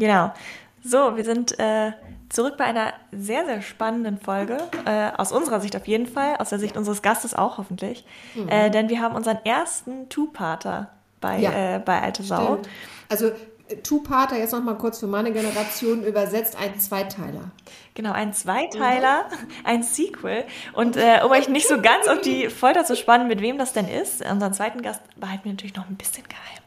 Genau. So, wir sind äh, zurück bei einer sehr, sehr spannenden Folge. Äh, aus unserer Sicht auf jeden Fall, aus der Sicht unseres Gastes auch hoffentlich. Mhm. Äh, denn wir haben unseren ersten Two-Parter bei, ja, äh, bei Alte Sau. Stimmt. Also Two-Parter, jetzt nochmal kurz für meine Generation übersetzt, ein Zweiteiler. Genau, ein Zweiteiler, ein Sequel. Und äh, um euch nicht so ganz auf die Folter zu spannen, mit wem das denn ist, unseren zweiten Gast behalten wir natürlich noch ein bisschen geheim.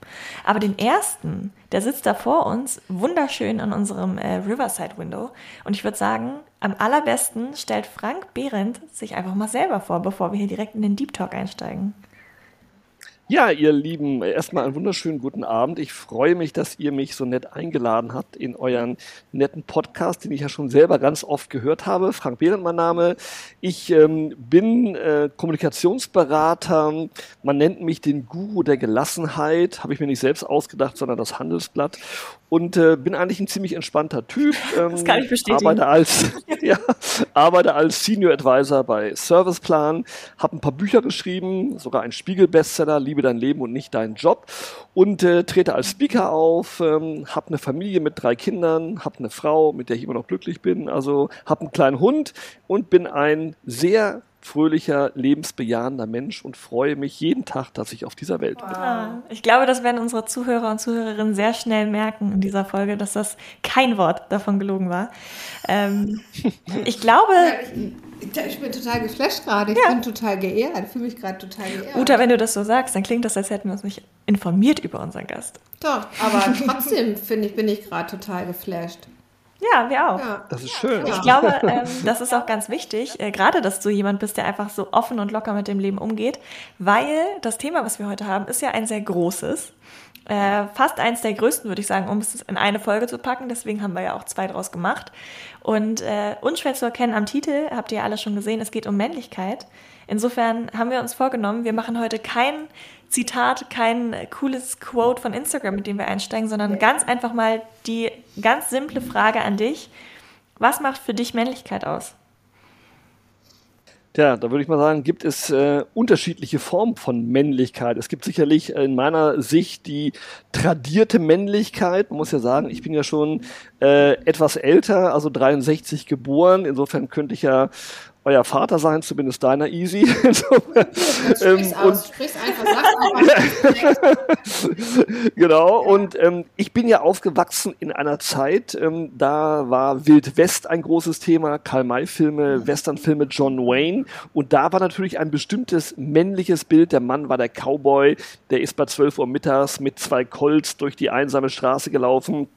Aber den ersten, der sitzt da vor uns, wunderschön in unserem äh, Riverside Window. Und ich würde sagen, am allerbesten stellt Frank Behrendt sich einfach mal selber vor, bevor wir hier direkt in den Deep Talk einsteigen. Ja, ihr Lieben, erstmal einen wunderschönen guten Abend. Ich freue mich, dass ihr mich so nett eingeladen habt in euren netten Podcast, den ich ja schon selber ganz oft gehört habe. Frank Behrendt, mein Name. Ich ähm, bin äh, Kommunikationsberater. Man nennt mich den Guru der Gelassenheit. Habe ich mir nicht selbst ausgedacht, sondern das Handelsblatt und äh, bin eigentlich ein ziemlich entspannter Typ. Ähm, das kann ich bestätigen. Arbeite als, ja, arbeite als Senior Advisor bei Serviceplan, habe ein paar Bücher geschrieben, sogar ein Spiegel-Bestseller, Liebe dein Leben und nicht deinen Job und äh, trete als Speaker auf, ähm, habe eine Familie mit drei Kindern, habe eine Frau, mit der ich immer noch glücklich bin, also habe einen kleinen Hund und bin ein sehr fröhlicher, lebensbejahender Mensch und freue mich jeden Tag, dass ich auf dieser Welt bin. Wow. Ich glaube, das werden unsere Zuhörer und Zuhörerinnen sehr schnell merken in dieser Folge, dass das kein Wort davon gelogen war. Ähm, ich glaube. Ja, ich, ich, bin total geflasht gerade. Ich ja. bin total geehrt. Ich fühle mich gerade total geehrt. Uta, wenn du das so sagst, dann klingt das, als hätten wir uns nicht informiert über unseren Gast. Doch, aber trotzdem finde ich, bin ich gerade total geflasht. Ja, wir auch. Ja. Das ist schön. Ich glaube, ähm, das ist auch ganz wichtig, äh, gerade, dass du jemand bist, der einfach so offen und locker mit dem Leben umgeht, weil das Thema, was wir heute haben, ist ja ein sehr großes. Äh, fast eins der größten, würde ich sagen, um es in eine Folge zu packen. Deswegen haben wir ja auch zwei draus gemacht. Und äh, unschwer zu erkennen am Titel, habt ihr alle schon gesehen, es geht um Männlichkeit. Insofern haben wir uns vorgenommen, wir machen heute kein Zitat, kein cooles Quote von Instagram, mit dem wir einsteigen, sondern ganz einfach mal die ganz simple Frage an dich. Was macht für dich Männlichkeit aus? Tja, da würde ich mal sagen, gibt es äh, unterschiedliche Formen von Männlichkeit. Es gibt sicherlich in meiner Sicht die tradierte Männlichkeit. Man muss ja sagen, ich bin ja schon äh, etwas älter, also 63 geboren. Insofern könnte ich ja euer Vater sein, zumindest deiner Easy. ähm, und, sprich's einfach, genau, und ähm, ich bin ja aufgewachsen in einer Zeit, ähm, da war Wild West ein großes Thema, Karl-May-Filme, mhm. Westernfilme, John Wayne. Und da war natürlich ein bestimmtes männliches Bild, der Mann war der Cowboy, der ist bei 12 Uhr mittags mit zwei Colts durch die einsame Straße gelaufen,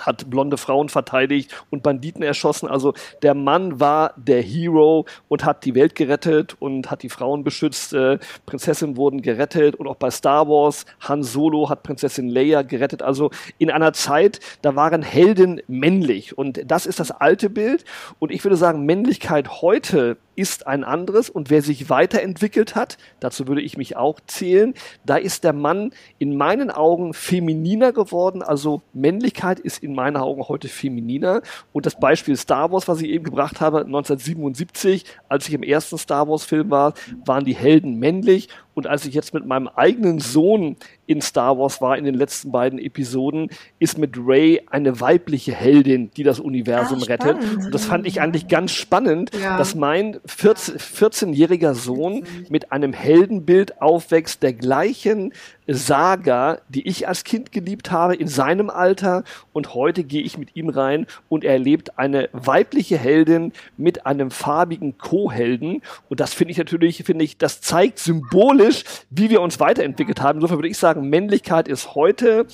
hat blonde Frauen verteidigt und Banditen erschossen. Also der Mann war der Hero und hat die Welt gerettet und hat die Frauen beschützt. Äh, Prinzessinnen wurden gerettet und auch bei Star Wars Han Solo hat Prinzessin Leia gerettet. Also in einer Zeit, da waren Helden männlich und das ist das alte Bild. Und ich würde sagen, Männlichkeit heute ist ein anderes. Und wer sich weiterentwickelt hat, dazu würde ich mich auch zählen, da ist der Mann in meinen Augen femininer geworden, also Männlichkeit ist in meinen Augen heute femininer. Und das Beispiel Star Wars, was ich eben gebracht habe, 1977, als ich im ersten Star Wars Film war, waren die Helden männlich und als ich jetzt mit meinem eigenen Sohn in Star Wars war, in den letzten beiden Episoden, ist mit Ray eine weibliche Heldin, die das Universum Ach, rettet. Und das fand ich eigentlich ganz spannend, ja. dass mein 14-jähriger Sohn mit einem Heldenbild aufwächst, der gleichen Saga, die ich als Kind geliebt habe, in seinem Alter. Und heute gehe ich mit ihm rein und er erlebt eine weibliche Heldin mit einem farbigen Co-Helden. Und das finde ich natürlich, finde ich, das zeigt symbolisch, wie wir uns weiterentwickelt haben. Insofern würde ich sagen, Männlichkeit ist heute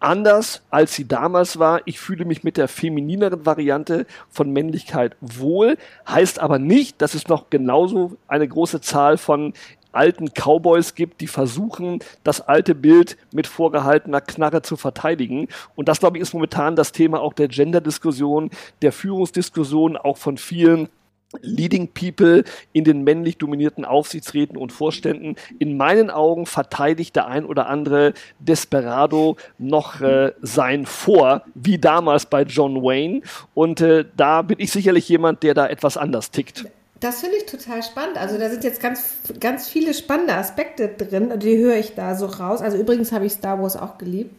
anders, als sie damals war. Ich fühle mich mit der feminineren Variante von Männlichkeit wohl, heißt aber nicht, dass es noch genauso eine große Zahl von alten Cowboys gibt, die versuchen, das alte Bild mit vorgehaltener Knarre zu verteidigen. Und das, glaube ich, ist momentan das Thema auch der Gender-Diskussion, der Führungsdiskussion, auch von vielen Leading People in den männlich dominierten Aufsichtsräten und Vorständen. In meinen Augen verteidigt der ein oder andere Desperado noch äh, sein Vor, wie damals bei John Wayne. Und äh, da bin ich sicherlich jemand, der da etwas anders tickt. Das finde ich total spannend. Also da sind jetzt ganz, ganz viele spannende Aspekte drin, die höre ich da so raus. Also übrigens habe ich Star Wars auch geliebt.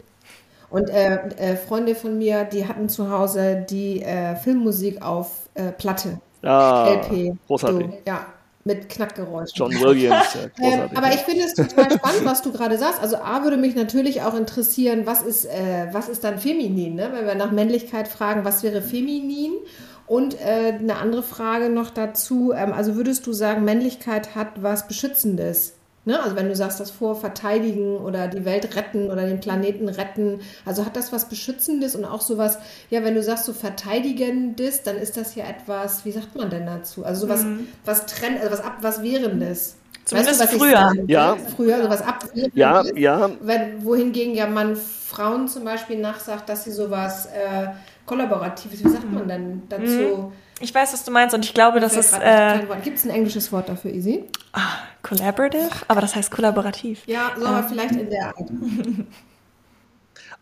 Und äh, äh, Freunde von mir, die hatten zu Hause die äh, Filmmusik auf äh, Platte. Ah, LP. Großartig. So, ja, mit Knackgeräuschen. John Williams, ja, großartig. Ähm, aber ich finde es total spannend, was du gerade sagst. Also A würde mich natürlich auch interessieren, was ist, äh, was ist dann feminin, ne? wenn wir nach Männlichkeit fragen, was wäre feminin? Und äh, eine andere Frage noch dazu, ähm, also würdest du sagen, Männlichkeit hat was Beschützendes? Ne? Also wenn du sagst, das vor verteidigen oder die Welt retten oder den Planeten retten, also hat das was Beschützendes und auch sowas, ja, wenn du sagst so verteidigendes, dann ist das ja etwas, wie sagt man denn dazu? Also sowas, mhm. was trennt, also was ab, was währendes. Zumindest weißt du, früher. ja. Früher, also was ab. Ja, ja. Wenn, wohingegen ja man Frauen zum Beispiel nachsagt, dass sie sowas äh, kollaboratives, wie sagt man denn dazu? Mhm ich weiß, was du meinst und ich glaube, dass es. Äh, Gibt es ein englisches Wort dafür, Easy? Ah, collaborative? Aber das heißt kollaborativ. Ja, so, aber ähm. vielleicht in der Art.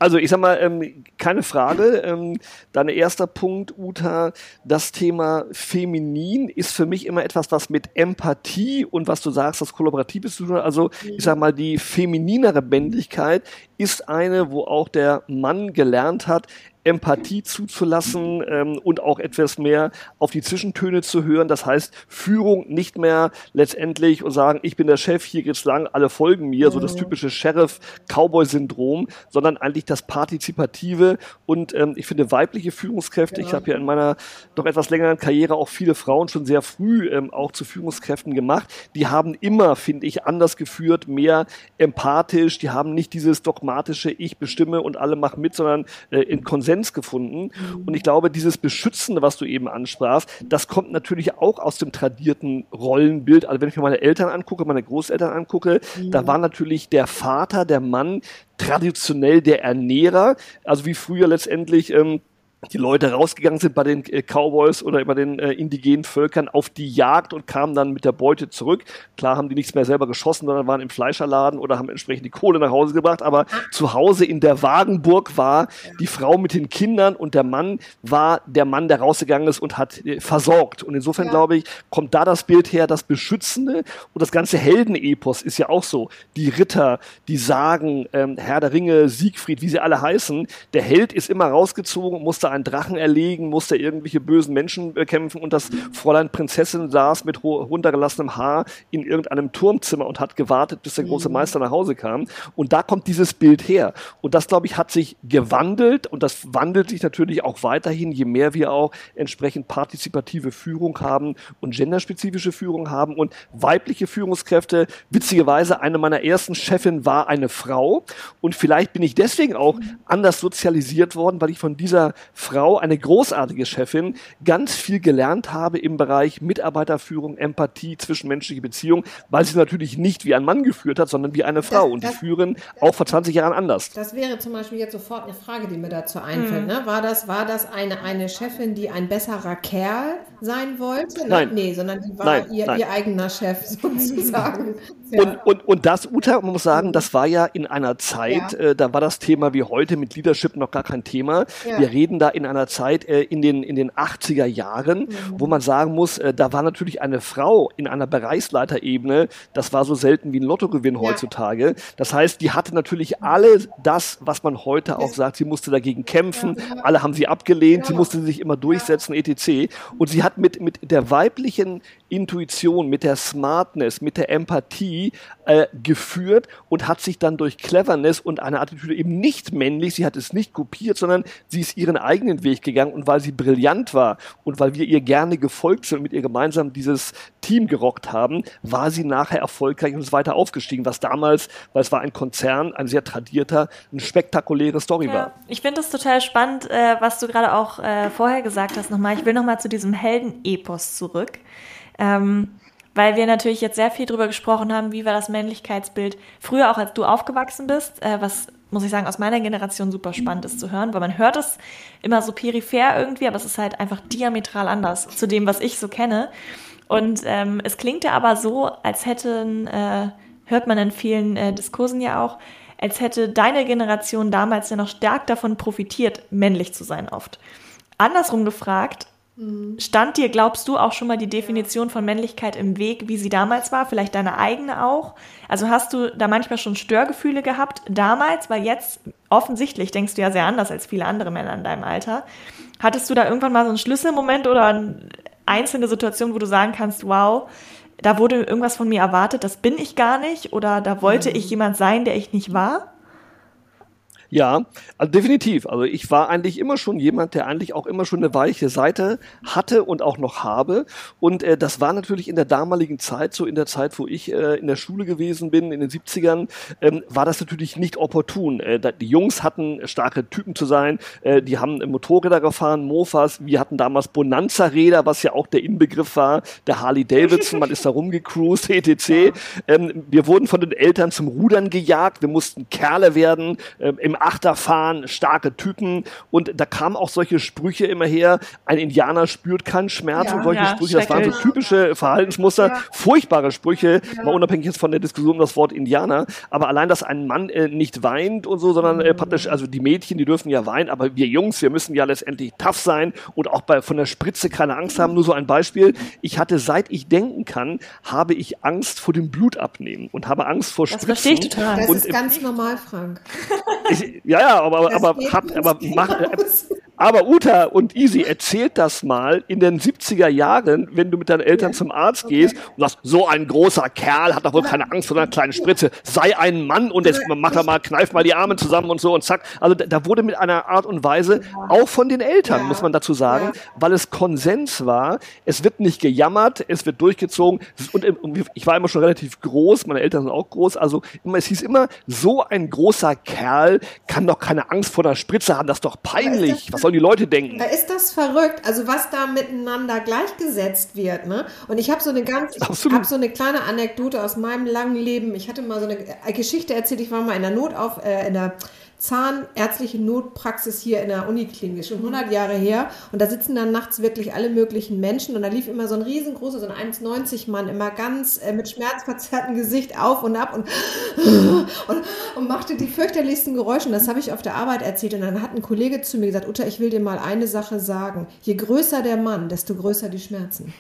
Also ich sag mal, ähm, keine Frage. Ähm, dein erster Punkt, Uta, das Thema Feminin ist für mich immer etwas, was mit Empathie und was du sagst, das Kollaboratives zu tun hat. Also ich sag mal, die femininere Männlichkeit ist eine, wo auch der Mann gelernt hat, Empathie zuzulassen ähm, und auch etwas mehr auf die Zwischentöne zu hören. Das heißt, Führung nicht mehr letztendlich und sagen, ich bin der Chef, hier geht's lang, alle folgen mir, mhm. so das mhm. typische Sheriff-Cowboy-Syndrom, sondern eigentlich das Partizipative und ähm, ich finde weibliche Führungskräfte, genau. ich habe ja in meiner doch etwas längeren Karriere auch viele Frauen schon sehr früh ähm, auch zu Führungskräften gemacht, die haben immer, finde ich, anders geführt, mehr empathisch, die haben nicht dieses dogmatische Ich bestimme und alle machen mit, sondern äh, in Konsens Konsens gefunden. Und ich glaube, dieses Beschützende, was du eben ansprachst, das kommt natürlich auch aus dem tradierten Rollenbild. Also wenn ich mir meine Eltern angucke, meine Großeltern angucke, mhm. da war natürlich der Vater, der Mann, traditionell der Ernährer, also wie früher letztendlich ähm, die Leute rausgegangen sind bei den äh, Cowboys oder bei den äh, indigenen Völkern auf die Jagd und kamen dann mit der Beute zurück. Klar haben die nichts mehr selber geschossen, sondern waren im Fleischerladen oder haben entsprechend die Kohle nach Hause gebracht. Aber zu Hause in der Wagenburg war die Frau mit den Kindern und der Mann war der Mann, der rausgegangen ist und hat äh, versorgt. Und insofern ja. glaube ich, kommt da das Bild her, das Beschützende und das ganze Heldenepos ist ja auch so. Die Ritter, die Sagen, ähm, Herr der Ringe, Siegfried, wie sie alle heißen. Der Held ist immer rausgezogen, musste einen Drachen erlegen, musste irgendwelche bösen Menschen bekämpfen und das Fräulein Prinzessin saß mit runtergelassenem Haar in irgendeinem Turmzimmer und hat gewartet, bis der große mhm. Meister nach Hause kam. Und da kommt dieses Bild her. Und das, glaube ich, hat sich gewandelt und das wandelt sich natürlich auch weiterhin, je mehr wir auch entsprechend partizipative Führung haben und genderspezifische Führung haben und weibliche Führungskräfte. Witzigerweise, eine meiner ersten Chefin war eine Frau und vielleicht bin ich deswegen auch mhm. anders sozialisiert worden, weil ich von dieser Frau, eine großartige Chefin, ganz viel gelernt habe im Bereich Mitarbeiterführung, Empathie, zwischenmenschliche Beziehung, weil sie natürlich nicht wie ein Mann geführt hat, sondern wie eine Frau. Das, und die das, führen auch vor 20 Jahren anders. Das wäre zum Beispiel jetzt sofort eine Frage, die mir dazu einfällt. Mhm. Ne? War das, war das eine, eine Chefin, die ein besserer Kerl sein wollte? Nein. Nee, sondern die war nein, ihr, nein. ihr eigener Chef sozusagen. ja. und, und, und das, Uta, man muss sagen, das war ja in einer Zeit, ja. äh, da war das Thema wie heute mit Leadership noch gar kein Thema. Ja. Wir reden da in einer Zeit äh, in, den, in den 80er Jahren, mhm. wo man sagen muss, äh, da war natürlich eine Frau in einer Bereichsleiterebene, das war so selten wie ein Lottogewinn ja. heutzutage. Das heißt, die hatte natürlich alle das, was man heute auch sagt, sie musste dagegen kämpfen, ja. alle haben sie abgelehnt, sie musste sich immer durchsetzen, etc. Und sie hat mit, mit der weiblichen Intuition, mit der Smartness, mit der Empathie äh, geführt und hat sich dann durch Cleverness und eine Attitüde eben nicht männlich, sie hat es nicht kopiert, sondern sie ist ihren eigenen Weg gegangen und weil sie brillant war und weil wir ihr gerne gefolgt sind und mit ihr gemeinsam dieses Team gerockt haben, war sie nachher erfolgreich und ist weiter aufgestiegen, was damals, weil es war ein Konzern, ein sehr tradierter, eine spektakuläre Story ja, war. Ich finde es total spannend, äh, was du gerade auch äh, vorher gesagt hast nochmal. Ich will nochmal zu diesem Heldenepos zurück. Ähm, weil wir natürlich jetzt sehr viel drüber gesprochen haben, wie war das Männlichkeitsbild früher auch als du aufgewachsen bist, äh, was muss ich sagen, aus meiner Generation super spannend ist zu hören, weil man hört es immer so peripher irgendwie, aber es ist halt einfach diametral anders zu dem, was ich so kenne. Und ähm, es klingt ja aber so, als hätten, äh, hört man in vielen äh, Diskursen ja auch, als hätte deine Generation damals ja noch stark davon profitiert, männlich zu sein oft. Andersrum gefragt, Stand dir, glaubst du, auch schon mal die Definition von Männlichkeit im Weg, wie sie damals war? Vielleicht deine eigene auch? Also hast du da manchmal schon Störgefühle gehabt damals? Weil jetzt offensichtlich denkst du ja sehr anders als viele andere Männer in deinem Alter. Hattest du da irgendwann mal so einen Schlüsselmoment oder eine einzelne Situation, wo du sagen kannst, wow, da wurde irgendwas von mir erwartet, das bin ich gar nicht? Oder da wollte ich jemand sein, der ich nicht war? Ja, also definitiv. Also ich war eigentlich immer schon jemand, der eigentlich auch immer schon eine weiche Seite hatte und auch noch habe. Und äh, das war natürlich in der damaligen Zeit, so in der Zeit, wo ich äh, in der Schule gewesen bin, in den 70ern, ähm, war das natürlich nicht opportun. Äh, die Jungs hatten starke Typen zu sein, äh, die haben Motorräder gefahren, Mofas, wir hatten damals Bonanza-Räder, was ja auch der Inbegriff war, der Harley Davidson, man ist da rumgecruised, etc. Ähm, wir wurden von den Eltern zum Rudern gejagt, wir mussten Kerle werden, äh, im Achterfahren, starke Typen und da kamen auch solche Sprüche immer her, ein Indianer spürt keinen Schmerz ja, und solche ja, Sprüche, das waren so typische Verhaltensmuster, ja. furchtbare Sprüche, mal unabhängig jetzt von der Diskussion um das Wort Indianer, aber allein, dass ein Mann äh, nicht weint und so, sondern äh, praktisch, also die Mädchen, die dürfen ja weinen, aber wir Jungs, wir müssen ja letztendlich tough sein und auch bei, von der Spritze keine Angst haben. Nur so ein Beispiel, ich hatte, seit ich denken kann, habe ich Angst vor dem Blutabnehmen und habe Angst vor Spritzen. Das verstehe ich total. Das ist ganz normal, Frank. Ich, ja, ja, aber, aber, hat, aber, mach, aber Uta und Easy, erzählt das mal in den 70er Jahren, wenn du mit deinen Eltern zum Arzt gehst und sagst, so ein großer Kerl hat doch wohl keine Angst vor einer kleinen Spritze, sei ein Mann und jetzt mach er mal, kneif mal die Arme zusammen und so und zack. Also da, wurde mit einer Art und Weise, auch von den Eltern, muss man dazu sagen, weil es Konsens war, es wird nicht gejammert, es wird durchgezogen. Und ich war immer schon relativ groß, meine Eltern sind auch groß, also es hieß immer, so ein großer Kerl kann doch keine Angst vor der Spritze haben, das ist doch peinlich. Was sollen die Leute denken? Da ist das verrückt, also was da miteinander gleichgesetzt wird. Ne? Und ich habe so eine ganz, ich habe so eine kleine Anekdote aus meinem langen Leben. Ich hatte mal so eine Geschichte erzählt, ich war mal in der Not auf, äh, in der zahnärztliche Notpraxis hier in der Uniklinik, schon 100 Jahre her. Und da sitzen dann nachts wirklich alle möglichen Menschen. Und da lief immer so ein riesengroßer, so ein 1,90 Mann, immer ganz äh, mit schmerzverzerrtem Gesicht auf und ab und, und, und machte die fürchterlichsten Geräusche. Und das habe ich auf der Arbeit erzählt. Und dann hat ein Kollege zu mir gesagt, Uta, ich will dir mal eine Sache sagen. Je größer der Mann, desto größer die Schmerzen.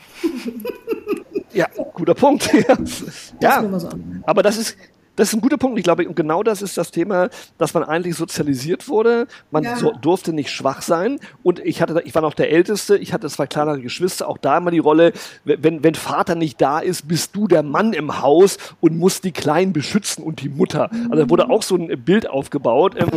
Ja, guter Punkt. ja, ja. So aber das ist, das ist ein guter Punkt. Ich glaube, und genau das ist das Thema, dass man eigentlich sozialisiert wurde. Man ja. so, durfte nicht schwach sein. Und ich hatte, ich war noch der Älteste. Ich hatte zwei kleinere Geschwister. Auch da immer die Rolle, wenn, wenn Vater nicht da ist, bist du der Mann im Haus und musst die Kleinen beschützen und die Mutter. Also da wurde auch so ein Bild aufgebaut. Ähm,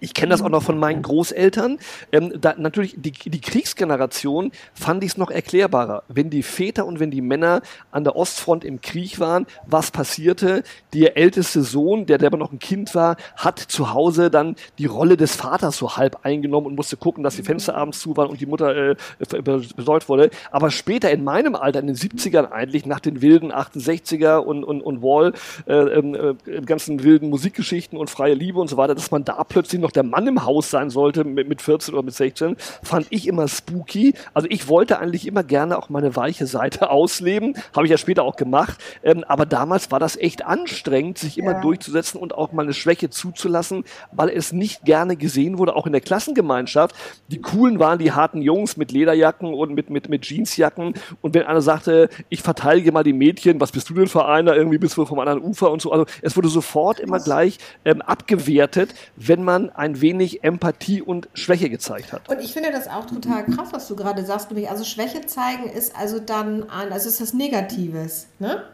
ich kenne das auch noch von meinen Großeltern. Ähm, da, natürlich, die, die Kriegsgeneration fand ich es noch erklärbarer. Wenn die Väter und wenn die Männer an der Ostfront im Krieg waren, was passierte? Der älteste Sohn, der aber noch ein Kind war, hat zu Hause dann die Rolle des Vaters so halb eingenommen und musste gucken, dass die Fenster abends zu waren und die Mutter äh, besäugt wurde. Aber später in meinem Alter, in den 70ern eigentlich, nach den wilden 68er und, und, und Wall, äh, äh, ganzen wilden Musikgeschichten und freie Liebe und so weiter, dass man da plötzlich noch noch der Mann im Haus sein sollte mit, mit 14 oder mit 16, fand ich immer spooky. Also ich wollte eigentlich immer gerne auch meine weiche Seite ausleben, habe ich ja später auch gemacht. Ähm, aber damals war das echt anstrengend, sich immer ja. durchzusetzen und auch mal eine Schwäche zuzulassen, weil es nicht gerne gesehen wurde, auch in der Klassengemeinschaft. Die coolen waren die harten Jungs mit Lederjacken und mit, mit, mit Jeansjacken. Und wenn einer sagte, ich verteidige mal die Mädchen, was bist du denn für einer? Irgendwie bist du vom anderen Ufer und so. Also es wurde sofort immer gleich ähm, abgewertet, wenn man ein wenig Empathie und Schwäche gezeigt hat. Und ich finde das auch total krass, was du gerade sagst, nämlich also Schwäche zeigen ist also dann ein, also ist das Negatives, ne?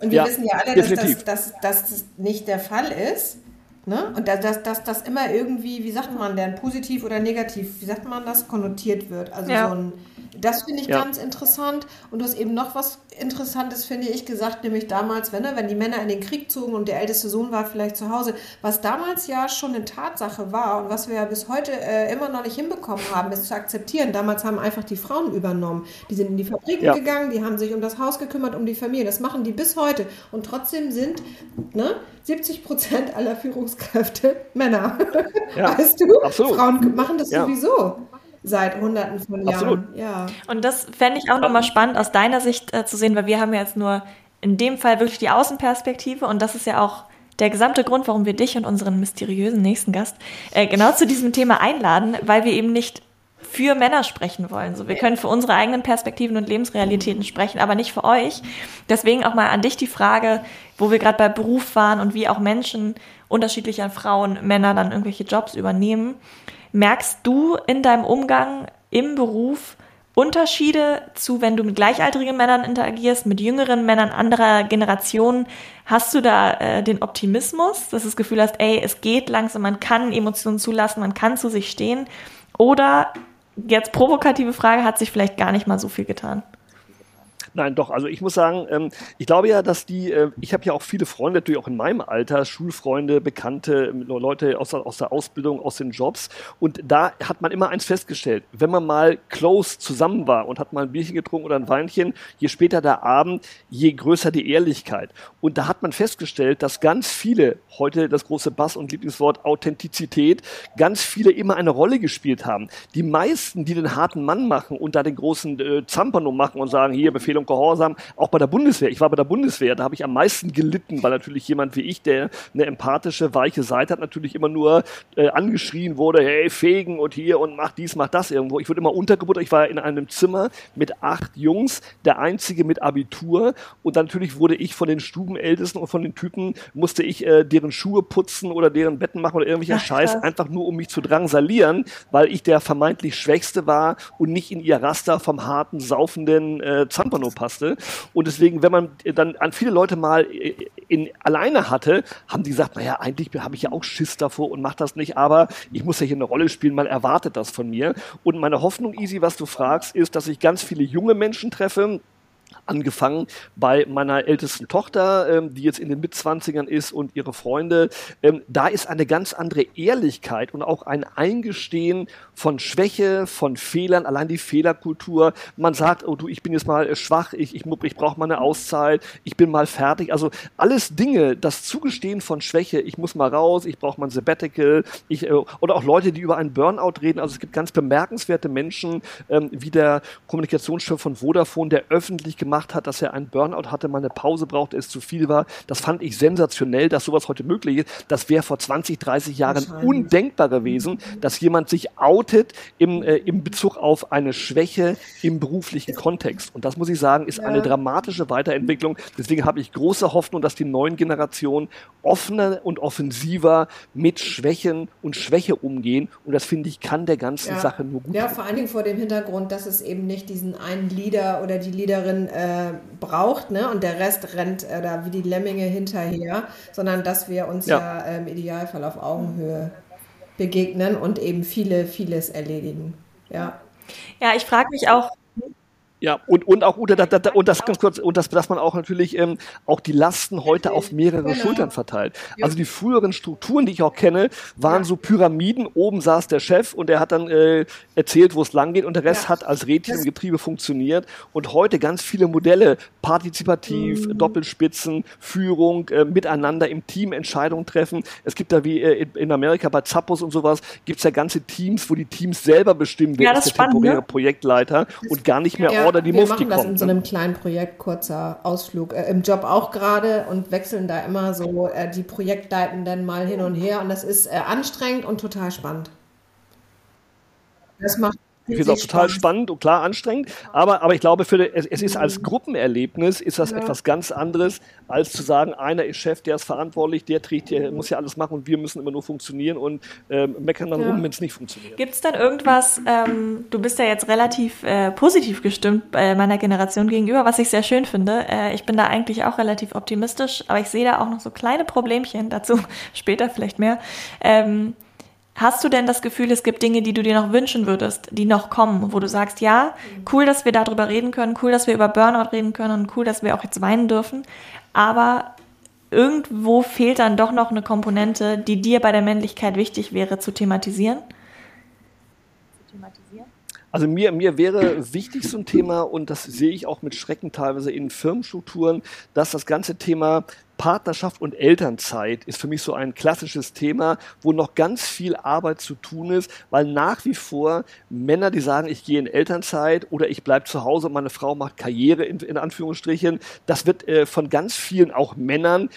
Und wir ja, wissen ja alle, dass das, dass, dass das nicht der Fall ist. Ne? Und dass, dass, dass das immer irgendwie, wie sagt man denn, positiv oder negativ, wie sagt man das, konnotiert wird. Also ja. so ein Das finde ich ja. ganz interessant. Und du hast eben noch was Interessantes, finde ich, gesagt, nämlich damals, wenn, ne, wenn die Männer in den Krieg zogen und der älteste Sohn war vielleicht zu Hause, was damals ja schon eine Tatsache war und was wir ja bis heute äh, immer noch nicht hinbekommen haben, ist zu akzeptieren. Damals haben einfach die Frauen übernommen. Die sind in die Fabriken ja. gegangen, die haben sich um das Haus gekümmert, um die Familie. Das machen die bis heute. Und trotzdem sind ne, 70 Prozent aller Führungskräfte Männer. Ja, weißt du? Absolut. Frauen machen das sowieso seit hunderten von Jahren. Absolut. Ja. Und das fände ich auch nochmal spannend aus deiner Sicht äh, zu sehen, weil wir haben ja jetzt nur in dem Fall wirklich die Außenperspektive und das ist ja auch der gesamte Grund, warum wir dich und unseren mysteriösen nächsten Gast äh, genau zu diesem Thema einladen, weil wir eben nicht für Männer sprechen wollen. So, wir können für unsere eigenen Perspektiven und Lebensrealitäten sprechen, aber nicht für euch. Deswegen auch mal an dich die Frage, wo wir gerade bei Beruf waren und wie auch Menschen unterschiedlicher Frauen, Männer dann irgendwelche Jobs übernehmen. Merkst du in deinem Umgang im Beruf Unterschiede zu, wenn du mit gleichaltrigen Männern interagierst, mit jüngeren Männern anderer Generationen? Hast du da äh, den Optimismus, dass du das Gefühl hast, ey, es geht langsam, man kann Emotionen zulassen, man kann zu sich stehen? Oder jetzt provokative Frage, hat sich vielleicht gar nicht mal so viel getan? Nein, doch. Also ich muss sagen, ähm, ich glaube ja, dass die, äh, ich habe ja auch viele Freunde, natürlich auch in meinem Alter, Schulfreunde, Bekannte, Leute aus, aus der Ausbildung, aus den Jobs. Und da hat man immer eins festgestellt, wenn man mal close zusammen war und hat mal ein Bierchen getrunken oder ein Weinchen, je später der Abend, je größer die Ehrlichkeit. Und da hat man festgestellt, dass ganz viele, heute das große Bass- und Lieblingswort Authentizität, ganz viele immer eine Rolle gespielt haben. Die meisten, die den harten Mann machen und da den großen äh, Zampano machen und sagen, hier Befehl und Gehorsam, auch bei der Bundeswehr. Ich war bei der Bundeswehr, da habe ich am meisten gelitten, weil natürlich jemand wie ich, der eine empathische, weiche Seite hat, natürlich immer nur äh, angeschrien wurde, hey, fegen und hier und mach dies, mach das irgendwo. Ich wurde immer untergebuttert. Ich war in einem Zimmer mit acht Jungs, der einzige mit Abitur und dann natürlich wurde ich von den Stubenältesten und von den Typen, musste ich äh, deren Schuhe putzen oder deren Betten machen oder irgendwelcher Ach, Scheiß, einfach nur um mich zu drangsalieren, weil ich der vermeintlich Schwächste war und nicht in ihr Raster vom harten, saufenden äh, Zampano passte. Und deswegen, wenn man dann an viele Leute mal in, alleine hatte, haben die gesagt, naja, eigentlich habe ich ja auch Schiss davor und mache das nicht, aber ich muss ja hier eine Rolle spielen, man erwartet das von mir. Und meine Hoffnung, Easy, was du fragst, ist, dass ich ganz viele junge Menschen treffe, angefangen bei meiner ältesten Tochter, ähm, die jetzt in den Mitzwanzigern ist und ihre Freunde. Ähm, da ist eine ganz andere Ehrlichkeit und auch ein Eingestehen von Schwäche, von Fehlern, allein die Fehlerkultur. Man sagt, oh du, ich bin jetzt mal äh, schwach, ich, ich, ich brauche mal eine Auszeit, ich bin mal fertig. Also alles Dinge, das Zugestehen von Schwäche, ich muss mal raus, ich brauche mal ein Sabbatical, ich, äh, oder auch Leute, die über einen Burnout reden. Also es gibt ganz bemerkenswerte Menschen, ähm, wie der Kommunikationschef von Vodafone, der öffentlich gemacht hat, dass er einen Burnout hatte, mal eine Pause brauchte, es zu viel war. Das fand ich sensationell, dass sowas heute möglich ist. Das wäre vor 20, 30 Jahren undenkbar gewesen, dass jemand sich outet im, äh, im Bezug auf eine Schwäche im beruflichen Kontext. Und das muss ich sagen, ist ja. eine dramatische Weiterentwicklung. Deswegen habe ich große Hoffnung, dass die neuen Generationen offener und offensiver mit Schwächen und Schwäche umgehen. Und das finde ich, kann der ganzen ja. Sache nur gut Ja, vor allen Dingen vor dem Hintergrund, dass es eben nicht diesen einen Leader oder die Leaderin äh, braucht, ne? Und der Rest rennt äh, da wie die Lemminge hinterher, sondern dass wir uns ja, ja äh, im Idealfall auf Augenhöhe begegnen und eben viele, vieles erledigen. Ja. Ja, ich frage mich auch, ja, und, und auch, und das ganz kurz, und das, dass man auch natürlich ähm, auch die Lasten heute auf mehrere genau. Schultern verteilt. Also die früheren Strukturen, die ich auch kenne, waren so Pyramiden, oben saß der Chef und der hat dann äh, erzählt, wo es lang geht und der Rest ja. hat als Rädchen im Getriebe funktioniert. Und heute ganz viele Modelle, partizipativ, mhm. Doppelspitzen, Führung, äh, miteinander im Team Entscheidungen treffen. Es gibt da wie äh, in Amerika bei Zappos und sowas, gibt's ja ganze Teams, wo die Teams selber bestimmen, wer ja, ist der spannend, temporäre ne? Projektleiter und gar nicht mehr ja oder die wir Mufti machen das in so einem kleinen Projekt, kurzer Ausflug, äh, im Job auch gerade und wechseln da immer so äh, die Projektleitenden mal hin und her und das ist äh, anstrengend und total spannend. Das macht ich finde es auch total spannend und klar anstrengend, aber, aber ich glaube, für, es, es ist als mhm. Gruppenerlebnis ist das ja. etwas ganz anderes, als zu sagen, einer ist Chef, der ist verantwortlich, der trägt, der muss ja alles machen und wir müssen immer nur funktionieren und ähm, meckern dann ja. rum, wenn es nicht funktioniert. Gibt es dann irgendwas, ähm, du bist ja jetzt relativ äh, positiv gestimmt bei meiner Generation gegenüber, was ich sehr schön finde. Äh, ich bin da eigentlich auch relativ optimistisch, aber ich sehe da auch noch so kleine Problemchen, dazu später vielleicht mehr. Ähm, Hast du denn das Gefühl, es gibt Dinge, die du dir noch wünschen würdest, die noch kommen, wo du sagst, ja, cool, dass wir darüber reden können, cool, dass wir über Burnout reden können und cool, dass wir auch jetzt weinen dürfen, aber irgendwo fehlt dann doch noch eine Komponente, die dir bei der Männlichkeit wichtig wäre zu thematisieren? Also mir, mir wäre wichtig so ein Thema, und das sehe ich auch mit Schrecken teilweise in Firmenstrukturen, dass das ganze Thema Partnerschaft und Elternzeit ist für mich so ein klassisches Thema, wo noch ganz viel Arbeit zu tun ist, weil nach wie vor Männer, die sagen, ich gehe in Elternzeit oder ich bleibe zu Hause und meine Frau macht Karriere in, in Anführungsstrichen, das wird äh, von ganz vielen auch Männern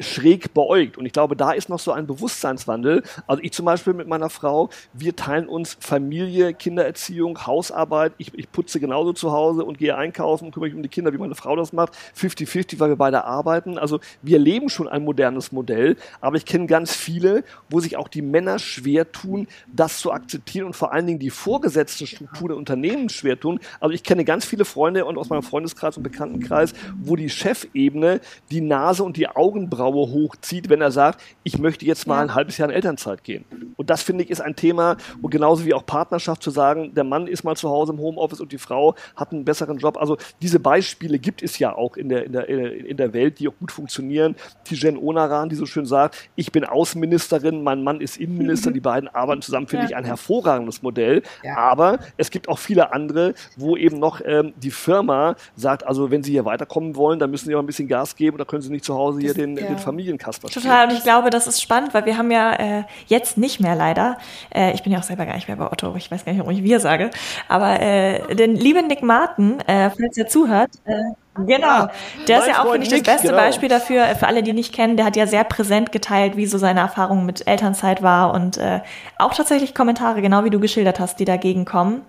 schräg beäugt. Und ich glaube, da ist noch so ein Bewusstseinswandel. Also ich zum Beispiel mit meiner Frau, wir teilen uns Familie, Kindererziehung, Hausarbeit. Ich, ich putze genauso zu Hause und gehe einkaufen und kümmere mich um die Kinder, wie meine Frau das macht. 50-50, weil wir beide arbeiten. Also wir wir leben schon ein modernes Modell, aber ich kenne ganz viele, wo sich auch die Männer schwer tun, das zu akzeptieren und vor allen Dingen die vorgesetzte Struktur der Unternehmen schwer tun. Also ich kenne ganz viele Freunde und aus meinem Freundeskreis und Bekanntenkreis, wo die Chefebene die Nase und die Augenbraue hochzieht, wenn er sagt, ich möchte jetzt mal ein halbes Jahr in Elternzeit gehen. Und das finde ich ist ein Thema, wo genauso wie auch Partnerschaft zu sagen, der Mann ist mal zu Hause im Homeoffice und die Frau hat einen besseren Job. Also diese Beispiele gibt es ja auch in der, in der, in der Welt, die auch gut funktionieren zitieren Tijen Onaran, die so schön sagt, ich bin Außenministerin, mein Mann ist Innenminister, die beiden arbeiten zusammen, finde ja. ich ein hervorragendes Modell. Ja. Aber es gibt auch viele andere, wo eben noch ähm, die Firma sagt, also wenn Sie hier weiterkommen wollen, dann müssen Sie auch ein bisschen Gas geben, da können Sie nicht zu Hause hier das, den, ja. den Familienkasper spielen. Total, und ich glaube, das ist spannend, weil wir haben ja äh, jetzt nicht mehr leider, äh, ich bin ja auch selber gar nicht mehr bei Otto, ich weiß gar nicht, warum ich wir sage, aber äh, den lieben Nick Martin, äh, falls er zuhört, äh, Genau. Der ist ja auch, finde ich, das beste genau. Beispiel dafür, für alle, die nicht kennen, der hat ja sehr präsent geteilt, wie so seine Erfahrung mit Elternzeit war und äh, auch tatsächlich Kommentare, genau wie du geschildert hast, die dagegen kommen.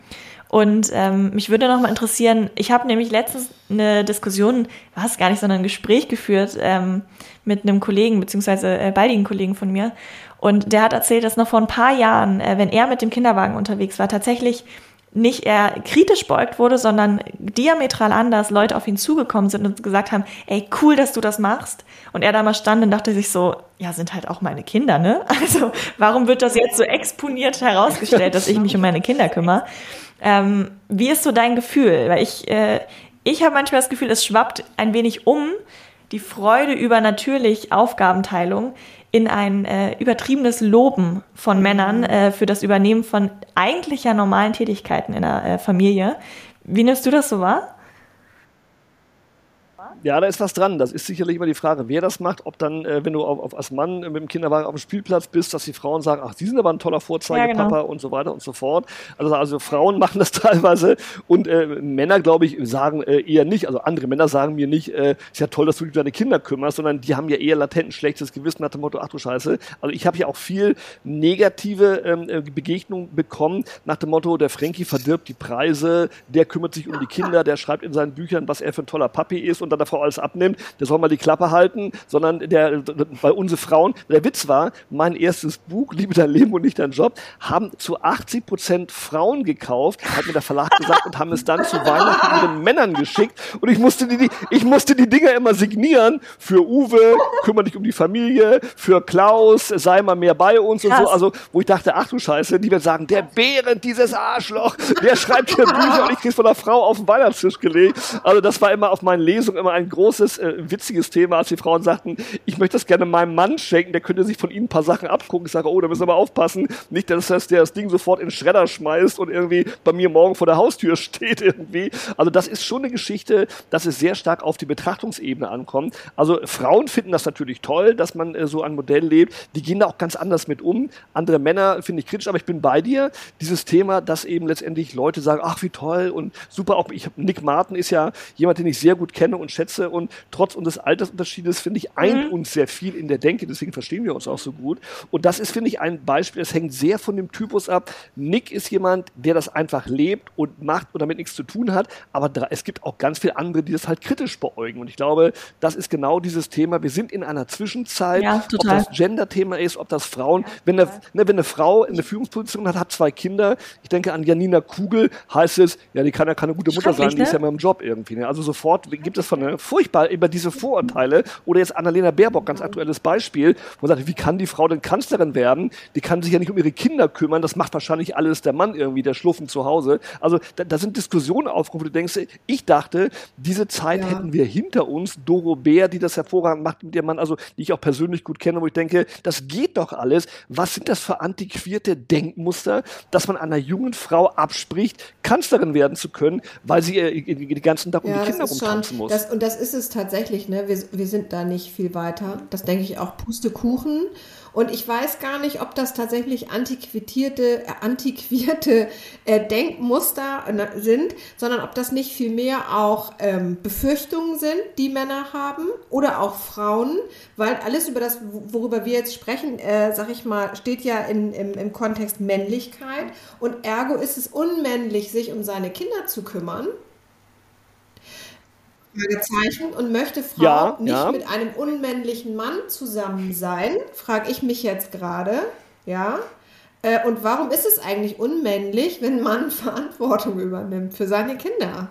Und ähm, mich würde noch mal interessieren, ich habe nämlich letztens eine Diskussion, was gar nicht, sondern ein Gespräch geführt ähm, mit einem Kollegen, beziehungsweise äh, baldigen Kollegen von mir. Und der hat erzählt, dass noch vor ein paar Jahren, äh, wenn er mit dem Kinderwagen unterwegs war, tatsächlich nicht eher kritisch beugt wurde, sondern diametral anders Leute auf ihn zugekommen sind und gesagt haben, ey, cool, dass du das machst. Und er da mal stand und dachte sich so, ja, sind halt auch meine Kinder, ne? Also, warum wird das jetzt so exponiert herausgestellt, dass ich mich um meine Kinder kümmere? Ähm, wie ist so dein Gefühl? Weil ich, äh, ich habe manchmal das Gefühl, es schwappt ein wenig um, die Freude über natürlich Aufgabenteilung in ein äh, übertriebenes Loben von Männern äh, für das Übernehmen von eigentlich ja normalen Tätigkeiten in der äh, Familie. Wie nimmst du das so wahr? Ja, da ist was dran. Das ist sicherlich immer die Frage, wer das macht. Ob dann, äh, wenn du auf, auf, als Mann mit dem Kinderwagen auf dem Spielplatz bist, dass die Frauen sagen, ach, Sie sind aber ein toller Vorzeigepapa ja, genau. und so weiter und so fort. Also, also Frauen machen das teilweise und äh, Männer, glaube ich, sagen äh, eher nicht. Also andere Männer sagen mir nicht, äh, ist ja toll, dass du dich um deine Kinder kümmerst, sondern die haben ja eher latent ein schlechtes Gewissen nach dem Motto, ach du Scheiße. Also ich habe ja auch viel negative ähm, äh, Begegnungen bekommen nach dem Motto, der Frankie verdirbt die Preise, der kümmert sich um die Kinder, der schreibt in seinen Büchern, was er für ein toller Papi ist und dann davor Frau alles abnimmt, der soll mal die Klappe halten, sondern der, bei unsere Frauen, der Witz war, mein erstes Buch, Liebe dein Leben und nicht dein Job, haben zu 80 Prozent Frauen gekauft, hat mir der Verlag gesagt, und haben es dann zu Weihnachten ihren Männern geschickt. Und ich musste die, ich musste die Dinger immer signieren. Für Uwe, kümmere dich um die Familie, für Klaus, sei mal mehr bei uns Krass. und so. Also, wo ich dachte, ach du Scheiße, die wird sagen, der Bären, dieses Arschloch, der schreibt hier Bücher und ich krieg's von der Frau auf den Weihnachtstisch gelegt. Also, das war immer auf meinen Lesungen immer ein großes, äh, witziges Thema, als die Frauen sagten, ich möchte das gerne meinem Mann schenken, der könnte sich von ihnen ein paar Sachen abgucken. Ich sage, oh, da müssen wir mal aufpassen. Nicht, dass der das Ding sofort in den Schredder schmeißt und irgendwie bei mir morgen vor der Haustür steht irgendwie. Also das ist schon eine Geschichte, dass es sehr stark auf die Betrachtungsebene ankommt. Also Frauen finden das natürlich toll, dass man äh, so ein Modell lebt. Die gehen da auch ganz anders mit um. Andere Männer finde ich kritisch, aber ich bin bei dir. Dieses Thema, dass eben letztendlich Leute sagen, ach wie toll und super. Auch ich, Nick Martin ist ja jemand, den ich sehr gut kenne und schätze Größe und trotz unseres Altersunterschiedes, finde ich, eint mhm. uns sehr viel in der Denke. Deswegen verstehen wir uns auch so gut. Und das ist, finde ich, ein Beispiel, es hängt sehr von dem Typus ab. Nick ist jemand, der das einfach lebt und macht und damit nichts zu tun hat. Aber es gibt auch ganz viele andere, die das halt kritisch beäugen. Und ich glaube, das ist genau dieses Thema. Wir sind in einer Zwischenzeit, ja, ob das Gender-Thema ist, ob das Frauen, ja, wenn, eine, ne, wenn eine Frau eine Führungsposition hat, hat zwei Kinder, ich denke an Janina Kugel, heißt es, ja, die kann ja keine gute Mutter sein, die ist ja ne? immer im Job irgendwie. Ne? Also sofort gibt es von Ne? Furchtbar über diese Vorurteile. Oder jetzt Annalena Baerbock, ganz aktuelles Beispiel, wo man sagt, wie kann die Frau denn Kanzlerin werden? Die kann sich ja nicht um ihre Kinder kümmern. Das macht wahrscheinlich alles der Mann irgendwie, der Schluffen zu Hause. Also da, da sind Diskussionen aufgerufen. Du denkst, ich dachte, diese Zeit ja. hätten wir hinter uns. Doro Bär, die das hervorragend macht mit ihrem Mann, also die ich auch persönlich gut kenne, wo ich denke, das geht doch alles. Was sind das für antiquierte Denkmuster, dass man einer jungen Frau abspricht, Kanzlerin werden zu können, weil sie den ganzen Tag um ja, die Kinder rumtanzen muss. Das, und das ist es tatsächlich, ne? Wir, wir sind da nicht viel weiter. Das denke ich auch Pustekuchen. Und ich weiß gar nicht, ob das tatsächlich antiquierte, äh, antiquierte äh, Denkmuster äh, sind, sondern ob das nicht vielmehr auch ähm, Befürchtungen sind, die Männer haben oder auch Frauen, weil alles über das, worüber wir jetzt sprechen, äh, sag ich mal, steht ja in, im, im Kontext Männlichkeit und ergo ist es unmännlich, sich um seine Kinder zu kümmern. Fragezeichen und möchte Frau ja, nicht ja. mit einem unmännlichen Mann zusammen sein, frage ich mich jetzt gerade, ja. Äh, und warum ist es eigentlich unmännlich, wenn Mann Verantwortung übernimmt für seine Kinder?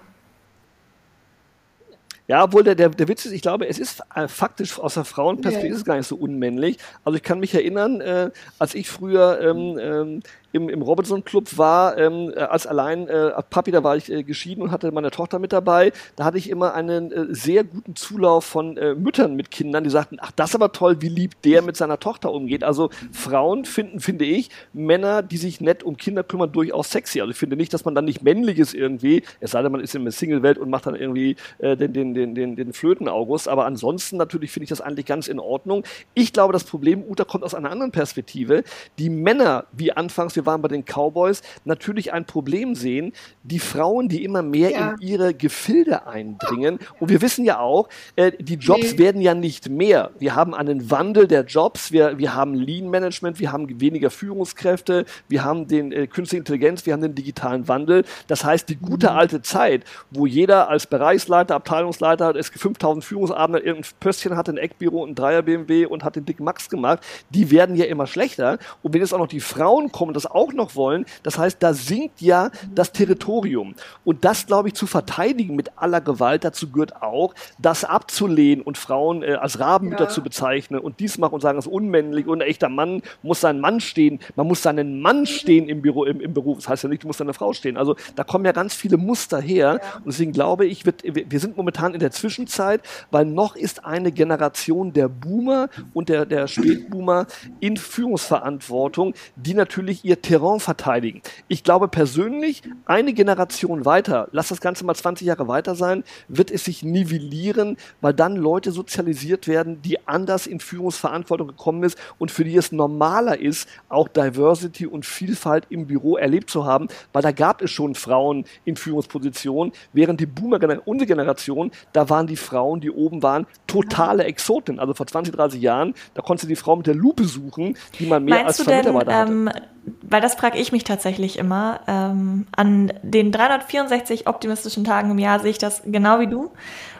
Ja, obwohl der, der, der Witz ist, ich glaube, es ist äh, faktisch aus der Frauenperspektive nee. ist es gar nicht so unmännlich. Also ich kann mich erinnern, äh, als ich früher ähm, ähm, im, im Robinson Club war, ähm, äh, als allein äh, Papi, da war ich äh, geschieden und hatte meine Tochter mit dabei. Da hatte ich immer einen äh, sehr guten Zulauf von äh, Müttern mit Kindern, die sagten, ach, das ist aber toll, wie lieb der mit seiner Tochter umgeht. Also Frauen finden, finde ich, Männer, die sich nett um Kinder kümmern, durchaus sexy. Also ich finde nicht, dass man dann nicht männlich ist irgendwie, es sei denn, man ist in der Single-Welt und macht dann irgendwie äh, den, den, den, den, den Flöten-August. Aber ansonsten natürlich finde ich das eigentlich ganz in Ordnung. Ich glaube, das Problem, Uta, kommt aus einer anderen Perspektive. Die Männer, wie anfangs, wir waren bei den Cowboys, natürlich ein Problem sehen. Die Frauen, die immer mehr ja. in ihre Gefilde eindringen. Und wir wissen ja auch, äh, die Jobs nee. werden ja nicht mehr. Wir haben einen Wandel der Jobs, wir, wir haben Lean Management, wir haben weniger Führungskräfte, wir haben den äh, künstliche Intelligenz, wir haben den digitalen Wandel. Das heißt, die gute mhm. alte Zeit, wo jeder als Bereichsleiter, Abteilungsleiter, es 5000 Führungsabende irgendein Pöstchen hatte, ein Eckbüro, ein Dreier BMW und hat den Dick Max gemacht, die werden ja immer schlechter. Und wenn jetzt auch noch die Frauen kommen, das auch noch wollen. Das heißt, da sinkt ja das Territorium. Und das, glaube ich, zu verteidigen mit aller Gewalt, dazu gehört auch, das abzulehnen und Frauen äh, als Rabenmütter ja. zu bezeichnen und dies machen und sagen, das ist unmännlich und ein echter Mann muss sein Mann stehen. Man muss seinen Mann stehen im Büro, im, im Beruf. Das heißt ja nicht, du musst deine Frau stehen. Also da kommen ja ganz viele Muster her. Ja. Und deswegen glaube ich, wird, wir sind momentan in der Zwischenzeit, weil noch ist eine Generation der Boomer und der, der Spätboomer in Führungsverantwortung, die natürlich ihr Terror Terrain verteidigen. Ich glaube persönlich, eine Generation weiter, lass das Ganze mal 20 Jahre weiter sein, wird es sich nivellieren, weil dann Leute sozialisiert werden, die anders in Führungsverantwortung gekommen ist und für die es normaler ist, auch Diversity und Vielfalt im Büro erlebt zu haben, weil da gab es schon Frauen in Führungspositionen, während die Boomer, unsere Generation, da waren die Frauen, die oben waren, totale Exoten. Also vor 20, 30 Jahren, da konntest du die Frau mit der Lupe suchen, die man mehr Meinst als Vermitarbeiter hatte. Ähm, weil das frage ich mich tatsächlich immer. Ähm, an den 364 optimistischen Tagen im Jahr sehe ich das genau wie du.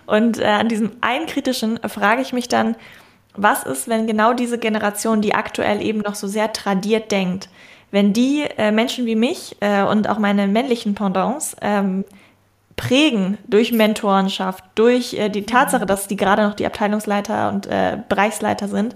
Und äh, an diesem einen kritischen frage ich mich dann, was ist, wenn genau diese Generation, die aktuell eben noch so sehr tradiert denkt, wenn die äh, Menschen wie mich äh, und auch meine männlichen Pendants ähm, prägen durch Mentorenschaft, durch äh, die Tatsache, dass die gerade noch die Abteilungsleiter und äh, Bereichsleiter sind,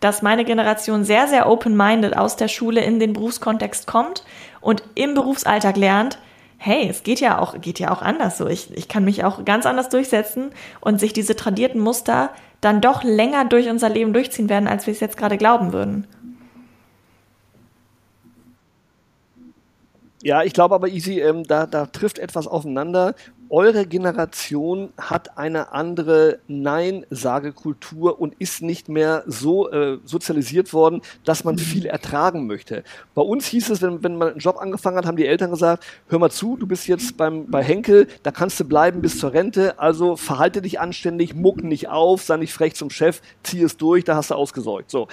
dass meine Generation sehr, sehr open-minded aus der Schule in den Berufskontext kommt und im Berufsalltag lernt, hey, es geht ja auch, geht ja auch anders so. Ich, ich kann mich auch ganz anders durchsetzen und sich diese tradierten Muster dann doch länger durch unser Leben durchziehen werden, als wir es jetzt gerade glauben würden. Ja, ich glaube aber, Easy, ähm, da, da trifft etwas aufeinander eure Generation hat eine andere Nein-Sagekultur und ist nicht mehr so äh, sozialisiert worden, dass man viel ertragen möchte. Bei uns hieß es, wenn, wenn man einen Job angefangen hat, haben die Eltern gesagt, hör mal zu, du bist jetzt beim, bei Henkel, da kannst du bleiben bis zur Rente, also verhalte dich anständig, muck nicht auf, sei nicht frech zum Chef, zieh es durch, da hast du ausgesorgt. So.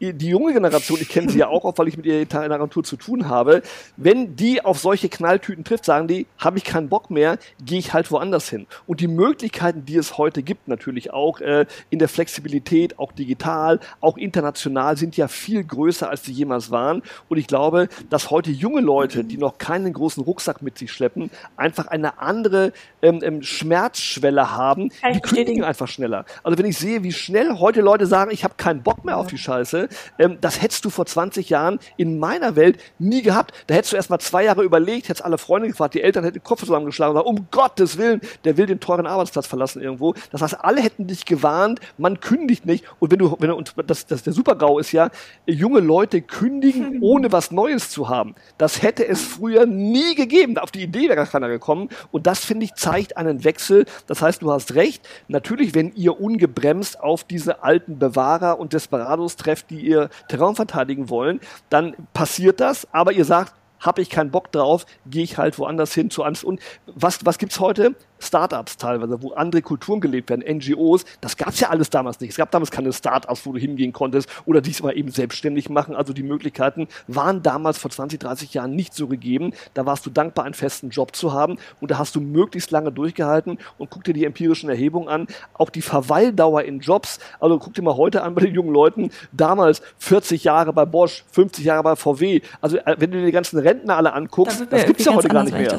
Die junge Generation, ich kenne sie ja auch, auch, weil ich mit ihr in der Agentur zu tun habe, wenn die auf solche Knalltüten trifft, sagen die, habe ich keinen Bock mehr, geh gehe ich halt woanders hin. Und die Möglichkeiten, die es heute gibt, natürlich auch äh, in der Flexibilität, auch digital, auch international, sind ja viel größer, als sie jemals waren. Und ich glaube, dass heute junge Leute, die noch keinen großen Rucksack mit sich schleppen, einfach eine andere ähm, ähm, Schmerzschwelle haben. Die kündigen einfach schneller. Also wenn ich sehe, wie schnell heute Leute sagen, ich habe keinen Bock mehr auf die Scheiße, ähm, das hättest du vor 20 Jahren in meiner Welt nie gehabt. Da hättest du erst mal zwei Jahre überlegt, hättest alle Freunde gefragt, die Eltern hätten den Kopf zusammengeschlagen und gesagt, um Gottes Willen, der will den teuren Arbeitsplatz verlassen irgendwo. Das heißt, alle hätten dich gewarnt, man kündigt nicht. Und wenn du, wenn du, und das, das der Supergau ist ja, junge Leute kündigen, ohne was Neues zu haben. Das hätte es früher nie gegeben. Auf die Idee wäre gar keiner gekommen. Und das, finde ich, zeigt einen Wechsel. Das heißt, du hast recht. Natürlich, wenn ihr ungebremst auf diese alten Bewahrer und Desperados trefft, die ihr Terrain verteidigen wollen, dann passiert das. Aber ihr sagt, habe ich keinen Bock drauf, gehe ich halt woanders hin zu anders. Und was, was gibt's heute? Startups teilweise, wo andere Kulturen gelebt werden, NGOs, das gab es ja alles damals nicht. Es gab damals keine Startups, wo du hingehen konntest oder dies mal eben selbstständig machen. Also die Möglichkeiten waren damals vor 20, 30 Jahren nicht so gegeben. Da warst du dankbar, einen festen Job zu haben und da hast du möglichst lange durchgehalten und guck dir die empirischen Erhebungen an. Auch die Verweildauer in Jobs, also guck dir mal heute an bei den jungen Leuten, damals 40 Jahre bei Bosch, 50 Jahre bei VW. Also äh, wenn du dir die ganzen Rentner alle anguckst, das gibt's ja heute gar nicht mehr.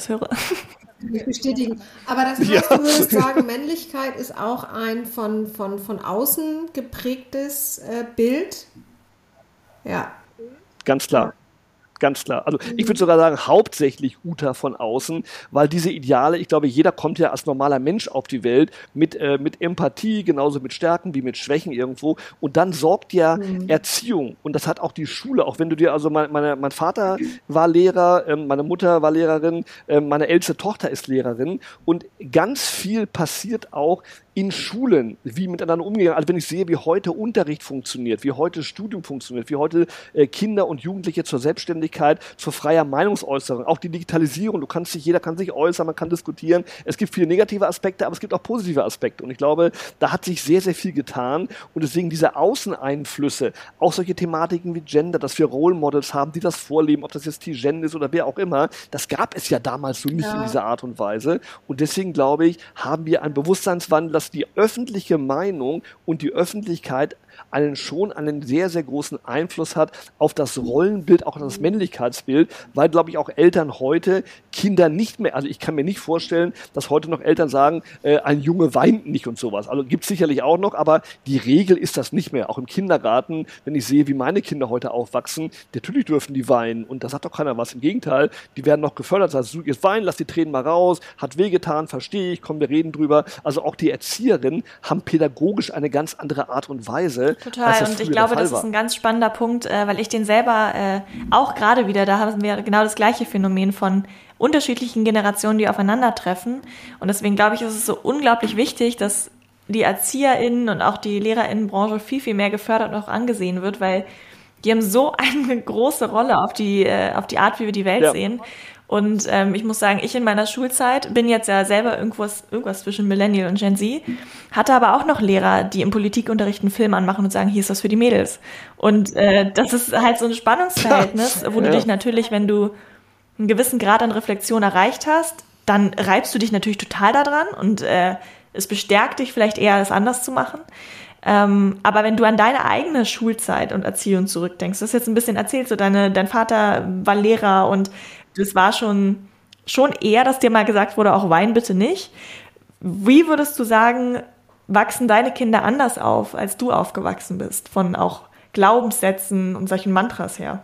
Ich bestätigen. Aber das heißt, ja. du würdest sagen, Männlichkeit ist auch ein von, von, von außen geprägtes äh, Bild. Ja. Ganz klar. Ganz klar. Also ich würde sogar sagen, hauptsächlich Uta von außen, weil diese Ideale, ich glaube, jeder kommt ja als normaler Mensch auf die Welt mit, äh, mit Empathie, genauso mit Stärken wie mit Schwächen irgendwo. Und dann sorgt ja mhm. Erziehung. Und das hat auch die Schule. Auch wenn du dir, also mein, meine, mein Vater war Lehrer, ähm, meine Mutter war Lehrerin, äh, meine älteste Tochter ist Lehrerin. Und ganz viel passiert auch in Schulen, wie miteinander umgegangen. Also wenn ich sehe, wie heute Unterricht funktioniert, wie heute Studium funktioniert, wie heute äh, Kinder und Jugendliche zur Selbstständigkeit, zur freier Meinungsäußerung, auch die Digitalisierung, du kannst sich, jeder kann sich äußern, man kann diskutieren. Es gibt viele negative Aspekte, aber es gibt auch positive Aspekte. Und ich glaube, da hat sich sehr, sehr viel getan. Und deswegen diese Außeneinflüsse, auch solche Thematiken wie Gender, dass wir Role Models haben, die das vorleben, ob das jetzt Tijen ist oder wer auch immer, das gab es ja damals so nicht ja. in dieser Art und Weise. Und deswegen glaube ich, haben wir einen Bewusstseinswandel, dass die öffentliche Meinung und die Öffentlichkeit einen schon einen sehr, sehr großen Einfluss hat auf das Rollenbild, auch das Männlichkeitsbild, weil, glaube ich, auch Eltern heute Kinder nicht mehr, also ich kann mir nicht vorstellen, dass heute noch Eltern sagen, äh, ein Junge weint nicht und sowas. Also gibt es sicherlich auch noch, aber die Regel ist das nicht mehr. Auch im Kindergarten, wenn ich sehe, wie meine Kinder heute aufwachsen, natürlich dürfen die weinen und da sagt doch keiner was. Im Gegenteil, die werden noch gefördert. Also jetzt weinen, lass die Tränen mal raus, hat wehgetan, verstehe ich, komm, wir reden drüber. Also auch die Erzieherinnen haben pädagogisch eine ganz andere Art und Weise, Total. Und ich glaube, das ist ein ganz spannender Punkt, äh, weil ich den selber äh, auch gerade wieder, da haben wir genau das gleiche Phänomen von unterschiedlichen Generationen, die aufeinandertreffen. Und deswegen glaube ich, ist es so unglaublich wichtig, dass die ErzieherInnen und auch die LehrerInnenbranche viel, viel mehr gefördert und auch angesehen wird, weil die haben so eine große Rolle auf die, äh, auf die Art, wie wir die Welt ja. sehen. Und ähm, ich muss sagen, ich in meiner Schulzeit bin jetzt ja selber irgendwas, irgendwas zwischen Millennial und Gen Z, hatte aber auch noch Lehrer, die im Politikunterricht einen Film anmachen und sagen, hier ist was für die Mädels. Und äh, das ist halt so ein Spannungsverhältnis, wo du ja. dich natürlich, wenn du einen gewissen Grad an Reflexion erreicht hast, dann reibst du dich natürlich total daran und äh, es bestärkt dich vielleicht eher, es anders zu machen. Ähm, aber wenn du an deine eigene Schulzeit und Erziehung zurückdenkst, das ist jetzt ein bisschen erzählt, so deine, dein Vater war Lehrer und das war schon, schon eher, dass dir mal gesagt wurde, auch Wein bitte nicht. Wie würdest du sagen, wachsen deine Kinder anders auf, als du aufgewachsen bist, von auch Glaubenssätzen und solchen Mantras her?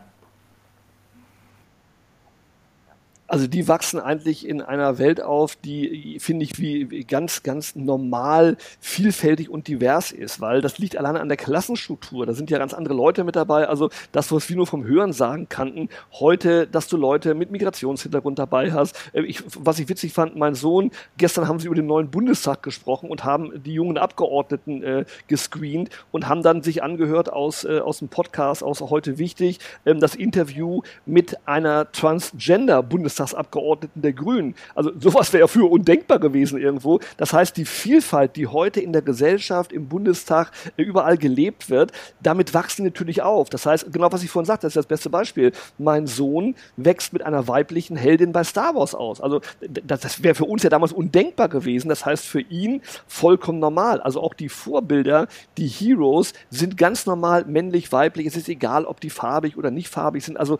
Also die wachsen eigentlich in einer Welt auf, die, finde ich, wie ganz, ganz normal, vielfältig und divers ist, weil das liegt alleine an der Klassenstruktur. Da sind ja ganz andere Leute mit dabei. Also das, was wir nur vom Hören sagen kannten, heute, dass du Leute mit Migrationshintergrund dabei hast. Äh, ich, was ich witzig fand, mein Sohn, gestern haben sie über den neuen Bundestag gesprochen und haben die jungen Abgeordneten äh, gescreent und haben dann sich angehört aus, äh, aus dem Podcast, aus heute wichtig, ähm, das Interview mit einer Transgender-Bundestag Bundestagsabgeordneten der Grünen. Also sowas wäre ja früher undenkbar gewesen irgendwo. Das heißt, die Vielfalt, die heute in der Gesellschaft, im Bundestag, äh, überall gelebt wird, damit wachsen natürlich auf. Das heißt, genau was ich vorhin sagte, das ist das beste Beispiel. Mein Sohn wächst mit einer weiblichen Heldin bei Star Wars aus. Also das, das wäre für uns ja damals undenkbar gewesen. Das heißt, für ihn vollkommen normal. Also auch die Vorbilder, die Heroes sind ganz normal männlich, weiblich. Es ist egal, ob die farbig oder nicht farbig sind. Also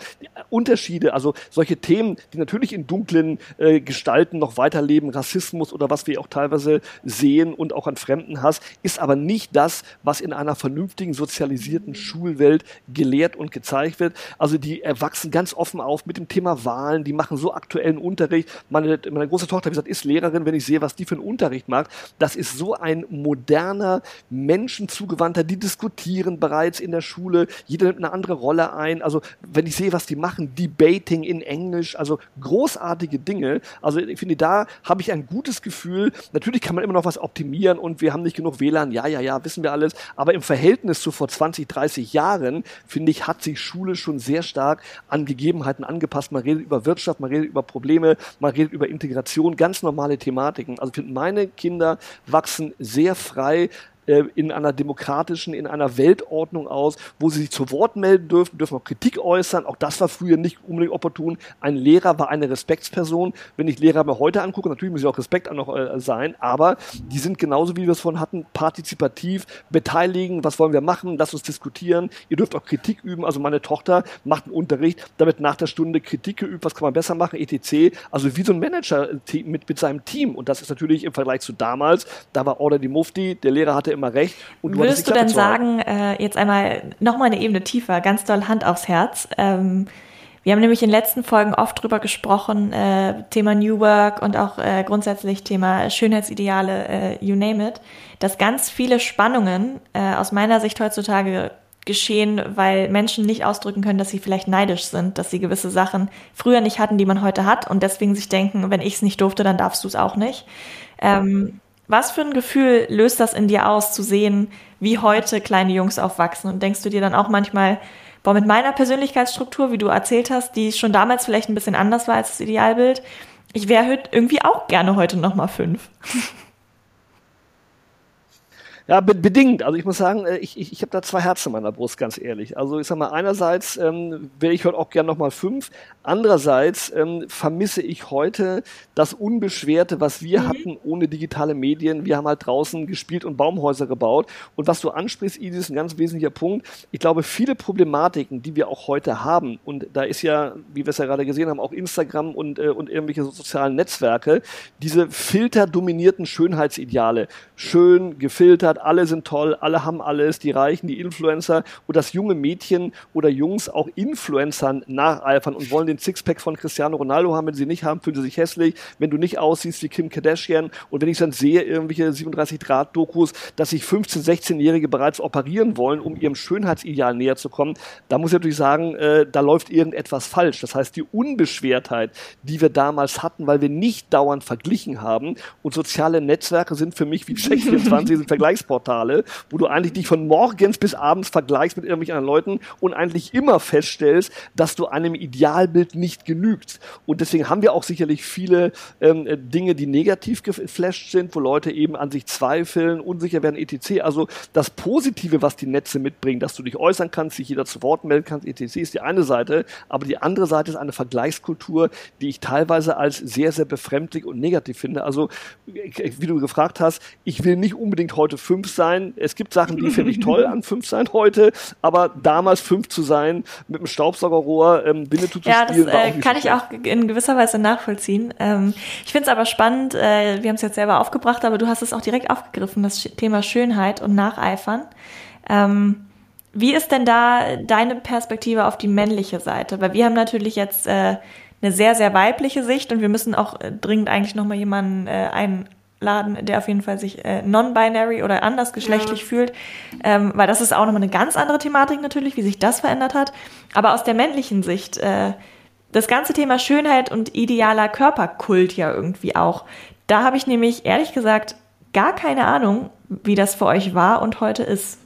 Unterschiede, also solche Themen, die natürlich in dunklen äh, Gestalten noch weiterleben, Rassismus oder was wir auch teilweise sehen und auch an Fremdenhass, ist aber nicht das, was in einer vernünftigen sozialisierten Schulwelt gelehrt und gezeigt wird. Also die erwachsen ganz offen auf mit dem Thema Wahlen, die machen so aktuellen Unterricht. Meine, meine große Tochter, wie gesagt, ist Lehrerin, wenn ich sehe, was die für einen Unterricht macht. Das ist so ein moderner, menschenzugewandter, die diskutieren bereits in der Schule, jeder nimmt eine andere Rolle ein. Also wenn ich sehe, was die machen, Debating in Englisch, also großartige Dinge. Also ich finde, da habe ich ein gutes Gefühl. Natürlich kann man immer noch was optimieren und wir haben nicht genug WLAN, ja, ja, ja, wissen wir alles. Aber im Verhältnis zu vor 20, 30 Jahren, finde ich, hat sich Schule schon sehr stark an Gegebenheiten angepasst. Man redet über Wirtschaft, man redet über Probleme, man redet über Integration, ganz normale Thematiken. Also ich finde, meine Kinder wachsen sehr frei äh, in einer demokratischen, in einer Weltordnung aus, wo sie sich zu Wort melden dürfen, dürfen auch Kritik äußern. Auch das war früher nicht unbedingt opportun. Ein Lehrer war eine Respektsperson. Wenn ich Lehrer mir heute angucke, natürlich muss ich auch Respekt noch äh, sein, aber die sind genauso, wie wir es vorhin hatten, partizipativ, beteiligen, was wollen wir machen, lass uns diskutieren. Ihr dürft auch Kritik üben. Also meine Tochter macht einen Unterricht, damit nach der Stunde Kritik geübt, was kann man besser machen, etc. Also wie so ein Manager mit, mit seinem Team. Und das ist natürlich im Vergleich zu damals, da war Order die Mufti, der Lehrer hatte immer recht. Und du Würdest du denn sagen, äh, jetzt einmal nochmal eine Ebene tiefer, ganz doll Hand aufs Herz. Ähm, wir haben nämlich in den letzten Folgen oft drüber gesprochen, äh, Thema New Work und auch äh, grundsätzlich Thema Schönheitsideale, äh, you name it, dass ganz viele Spannungen äh, aus meiner Sicht heutzutage geschehen, weil Menschen nicht ausdrücken können, dass sie vielleicht neidisch sind, dass sie gewisse Sachen früher nicht hatten, die man heute hat und deswegen sich denken, wenn ich es nicht durfte, dann darfst du es auch nicht. Ähm, was für ein Gefühl löst das in dir aus, zu sehen, wie heute kleine Jungs aufwachsen? Und denkst du dir dann auch manchmal, boah, mit meiner Persönlichkeitsstruktur, wie du erzählt hast, die schon damals vielleicht ein bisschen anders war als das Idealbild, ich wäre irgendwie auch gerne heute nochmal fünf. Ja, be bedingt. Also ich muss sagen, äh, ich, ich, ich habe da zwei Herzen in meiner Brust, ganz ehrlich. Also ich sag mal, einerseits ähm, wäre ich heute auch gern nochmal fünf. Andererseits ähm, vermisse ich heute das Unbeschwerte, was wir mhm. hatten ohne digitale Medien. Wir haben halt draußen gespielt und Baumhäuser gebaut. Und was du ansprichst, Idis, ist ein ganz wesentlicher Punkt. Ich glaube, viele Problematiken, die wir auch heute haben, und da ist ja, wie wir es ja gerade gesehen haben, auch Instagram und, äh, und irgendwelche sozialen Netzwerke, diese filterdominierten Schönheitsideale, schön gefiltert, hat, alle sind toll, alle haben alles, die Reichen, die Influencer und dass junge Mädchen oder Jungs auch Influencern nacheifern und wollen den Sixpack von Cristiano Ronaldo haben, wenn sie nicht haben, fühlen sie sich hässlich, wenn du nicht aussiehst wie Kim Kardashian und wenn ich dann sehe, irgendwelche 37 Grad Dokus, dass sich 15-, 16-Jährige bereits operieren wollen, um ihrem Schönheitsideal näher zu kommen, da muss ich natürlich sagen, äh, da läuft irgendetwas falsch. Das heißt, die Unbeschwertheit, die wir damals hatten, weil wir nicht dauernd verglichen haben. Und soziale Netzwerke sind für mich wie Check24 sind Vergleichs Vergleichsportale, wo du eigentlich dich von morgens bis abends vergleichst mit irgendwelchen anderen Leuten und eigentlich immer feststellst, dass du einem Idealbild nicht genügst. Und deswegen haben wir auch sicherlich viele ähm, Dinge, die negativ geflasht sind, wo Leute eben an sich zweifeln, unsicher werden, etc. Also das Positive, was die Netze mitbringen, dass du dich äußern kannst, sich jeder zu Wort melden kannst, etc., ist die eine Seite, aber die andere Seite ist eine Vergleichskultur, die ich teilweise als sehr, sehr befremdlich und negativ finde. Also, wie du gefragt hast, ich will nicht unbedingt heute fünf fünf sein. Es gibt Sachen, die finde ich toll an fünf sein heute, aber damals fünf zu sein, mit einem Staubsaugerrohr ähm, Winnetou zu ja, spielen, das, äh, kann ich auch in gewisser Weise nachvollziehen. Ähm, ich finde es aber spannend, äh, wir haben es jetzt selber aufgebracht, aber du hast es auch direkt aufgegriffen, das Thema Schönheit und Nacheifern. Ähm, wie ist denn da deine Perspektive auf die männliche Seite? Weil wir haben natürlich jetzt äh, eine sehr, sehr weibliche Sicht und wir müssen auch äh, dringend eigentlich nochmal jemanden äh, ein, Laden, der auf jeden Fall sich äh, non-binary oder andersgeschlechtlich ja. fühlt, ähm, weil das ist auch nochmal eine ganz andere Thematik natürlich, wie sich das verändert hat. Aber aus der männlichen Sicht, äh, das ganze Thema Schönheit und idealer Körperkult ja irgendwie auch. Da habe ich nämlich ehrlich gesagt gar keine Ahnung, wie das für euch war und heute ist.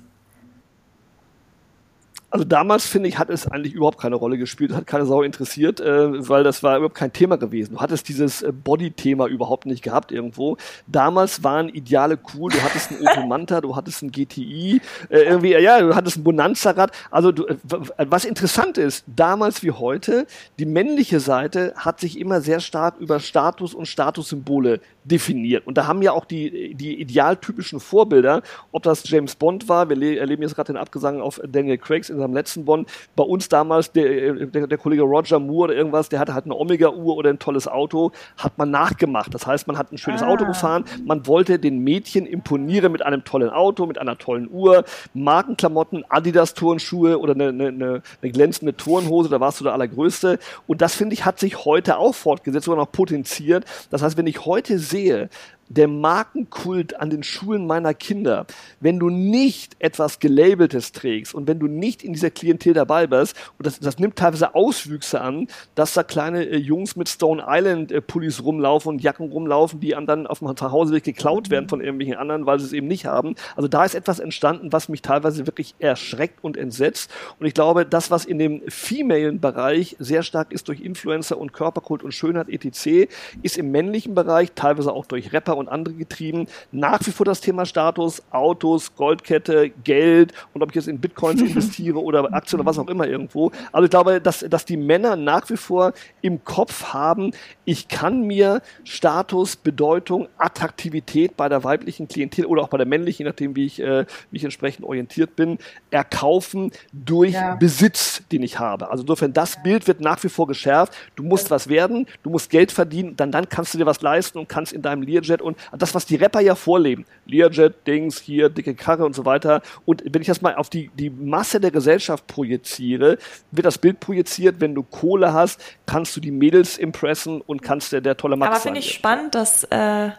Also damals, finde ich, hat es eigentlich überhaupt keine Rolle gespielt, hat keine Sau interessiert, äh, weil das war überhaupt kein Thema gewesen. Du hattest dieses äh, Body-Thema überhaupt nicht gehabt irgendwo. Damals waren Ideale cool, du hattest einen Opel Manta, du hattest einen GTI, äh, irgendwie, ja, du hattest ein Bonanza-Rad. Also du, äh, was interessant ist, damals wie heute, die männliche Seite hat sich immer sehr stark über Status und Statussymbole definiert. Und da haben ja auch die, die idealtypischen Vorbilder, ob das James Bond war, wir erleben jetzt gerade den Abgesang auf Daniel Craigs in seinem letzten Bond, bei uns damals der, der, der Kollege Roger Moore oder irgendwas, der hatte halt eine Omega-Uhr oder ein tolles Auto, hat man nachgemacht. Das heißt, man hat ein schönes ah. Auto gefahren, man wollte den Mädchen imponieren mit einem tollen Auto, mit einer tollen Uhr, Markenklamotten, Adidas-Turnschuhe oder eine, eine, eine, eine glänzende Turnhose, da warst du der Allergrößte. Und das, finde ich, hat sich heute auch fortgesetzt, sogar noch potenziert. Das heißt, wenn ich heute sehe, côté der Markenkult an den Schulen meiner Kinder, wenn du nicht etwas Gelabeltes trägst und wenn du nicht in dieser Klientel dabei bist, und das, das nimmt teilweise Auswüchse an, dass da kleine äh, Jungs mit Stone Island äh, Pullis rumlaufen und Jacken rumlaufen, die dann auf dem Zuhauseweg geklaut werden von irgendwelchen anderen, weil sie es eben nicht haben. Also da ist etwas entstanden, was mich teilweise wirklich erschreckt und entsetzt. Und ich glaube, das, was in dem femalen Bereich sehr stark ist durch Influencer und Körperkult und Schönheit etc., ist im männlichen Bereich teilweise auch durch Rapper und andere getrieben. Nach wie vor das Thema Status, Autos, Goldkette, Geld und ob ich jetzt in Bitcoins investiere oder Aktien oder was auch immer irgendwo. Also ich glaube, dass, dass die Männer nach wie vor im Kopf haben, ich kann mir Status, Bedeutung, Attraktivität bei der weiblichen Klientel oder auch bei der männlichen, je nachdem wie ich, äh, wie ich entsprechend orientiert bin, erkaufen durch ja. Besitz, den ich habe. Also insofern, das Bild wird nach wie vor geschärft. Du musst was werden, du musst Geld verdienen, dann, dann kannst du dir was leisten und kannst in deinem Learjet und das, was die Rapper ja vorleben, Learjet, Dings, hier, dicke Karre und so weiter. Und wenn ich das mal auf die, die Masse der Gesellschaft projiziere, wird das Bild projiziert, wenn du Kohle hast, kannst du die Mädels impressen und kannst der, der tolle Max Aber finde ich spannend, dass, äh,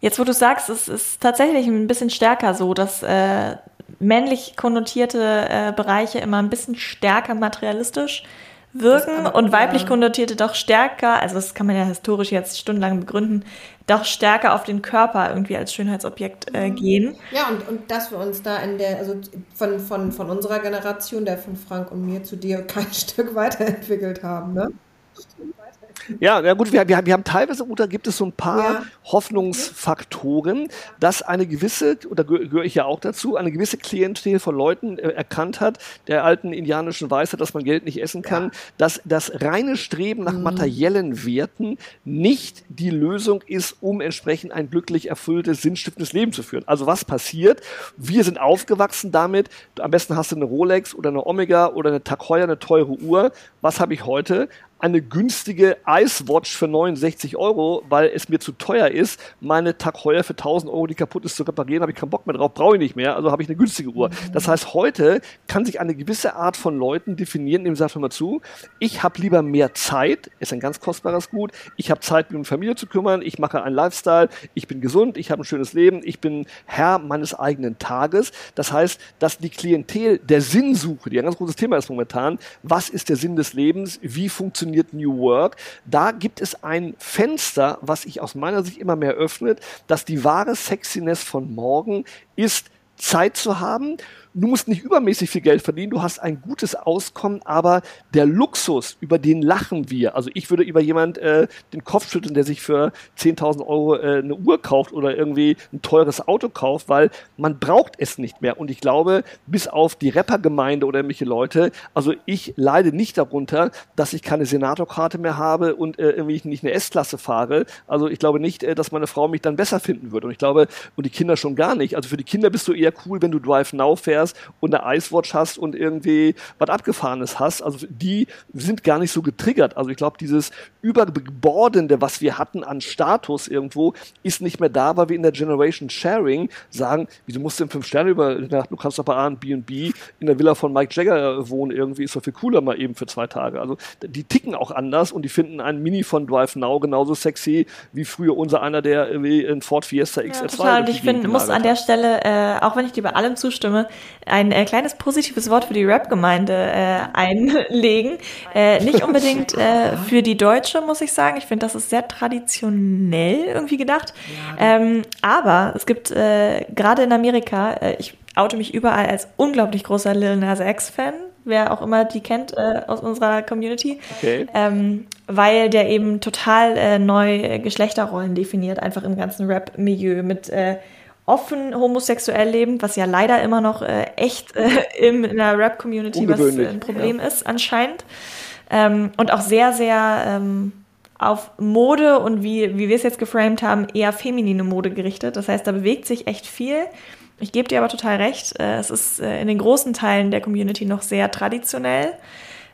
jetzt wo du sagst, es ist tatsächlich ein bisschen stärker so, dass, äh, männlich konnotierte äh, Bereiche immer ein bisschen stärker materialistisch wirken und weiblich konnotierte doch stärker, also das kann man ja historisch jetzt stundenlang begründen, doch stärker auf den Körper irgendwie als Schönheitsobjekt äh, gehen. Ja, und, und dass wir uns da in der, also von, von, von unserer Generation, der von Frank und mir zu dir kein Stück weiterentwickelt haben, ne? Ja, ja gut, wir, wir, wir haben teilweise, oder gibt es so ein paar ja. Hoffnungsfaktoren, dass eine gewisse, oder gehöre ich ja auch dazu, eine gewisse Klientel von Leuten äh, erkannt hat, der alten indianischen Weisheit, dass man Geld nicht essen kann, ja. dass das reine Streben nach mhm. materiellen Werten nicht die Lösung ist, um entsprechend ein glücklich erfülltes, sinnstiftendes Leben zu führen. Also was passiert? Wir sind aufgewachsen damit, am besten hast du eine Rolex oder eine Omega oder eine Tag Heuer, eine teure Uhr. Was habe ich heute? Eine günstige Icewatch für 69 Euro, weil es mir zu teuer ist, meine Tag Heuer für 1000 Euro, die kaputt ist, zu reparieren, habe ich keinen Bock mehr drauf, brauche ich nicht mehr, also habe ich eine günstige Uhr. Das heißt, heute kann sich eine gewisse Art von Leuten definieren, indem sagt mal zu, ich habe lieber mehr Zeit, ist ein ganz kostbares Gut, ich habe Zeit, mich um Familie zu kümmern, ich mache einen Lifestyle, ich bin gesund, ich habe ein schönes Leben, ich bin Herr meines eigenen Tages. Das heißt, dass die Klientel der Sinnsuche, die ein ganz großes Thema ist momentan, was ist der Sinn des Lebens, wie funktioniert funktioniert New Work. Da gibt es ein Fenster, was sich aus meiner Sicht immer mehr öffnet, dass die wahre Sexiness von morgen ist, Zeit zu haben du musst nicht übermäßig viel Geld verdienen, du hast ein gutes Auskommen, aber der Luxus, über den lachen wir. Also ich würde über jemand äh, den Kopf schütteln, der sich für 10.000 Euro äh, eine Uhr kauft oder irgendwie ein teures Auto kauft, weil man braucht es nicht mehr. Und ich glaube, bis auf die Rappergemeinde oder irgendwelche Leute, also ich leide nicht darunter, dass ich keine Senatorkarte mehr habe und äh, irgendwie nicht eine S-Klasse fahre. Also ich glaube nicht, äh, dass meine Frau mich dann besser finden würde. Und ich glaube, und die Kinder schon gar nicht. Also für die Kinder bist du eher cool, wenn du Drive Now fährst fährst und eine Icewatch hast und irgendwie was Abgefahrenes hast. Also die sind gar nicht so getriggert. Also ich glaube, dieses Überbordende, was wir hatten an Status irgendwo, ist nicht mehr da, weil wir in der Generation Sharing sagen, wieso musst du in fünf Sterne übernachten? Du kannst doch bei A und B und B in der Villa von Mike Jagger wohnen. Irgendwie ist doch viel cooler mal eben für zwei Tage. Also die ticken auch anders und die finden einen Mini von Drive Now genauso sexy wie früher unser einer, der irgendwie in Ford Fiesta XR2 ja, total. Und ich finde, muss an der Stelle, äh, auch wenn ich dir bei allem zustimme, ein äh, kleines positives Wort für die Rap-Gemeinde äh, einlegen. Äh, nicht unbedingt äh, für die Deutsche, muss ich sagen. Ich finde, das ist sehr traditionell irgendwie gedacht. Ähm, aber es gibt äh, gerade in Amerika, äh, ich oute mich überall als unglaublich großer Lil Nas X-Fan, wer auch immer die kennt äh, aus unserer Community, okay. ähm, weil der eben total äh, neu Geschlechterrollen definiert, einfach im ganzen Rap-Milieu mit äh, offen homosexuell leben, was ja leider immer noch äh, echt äh, in, in der Rap-Community was äh, ein Problem ja. ist anscheinend. Ähm, und auch sehr, sehr ähm, auf Mode und wie, wie wir es jetzt geframed haben, eher feminine Mode gerichtet. Das heißt, da bewegt sich echt viel. Ich gebe dir aber total recht, äh, es ist äh, in den großen Teilen der Community noch sehr traditionell.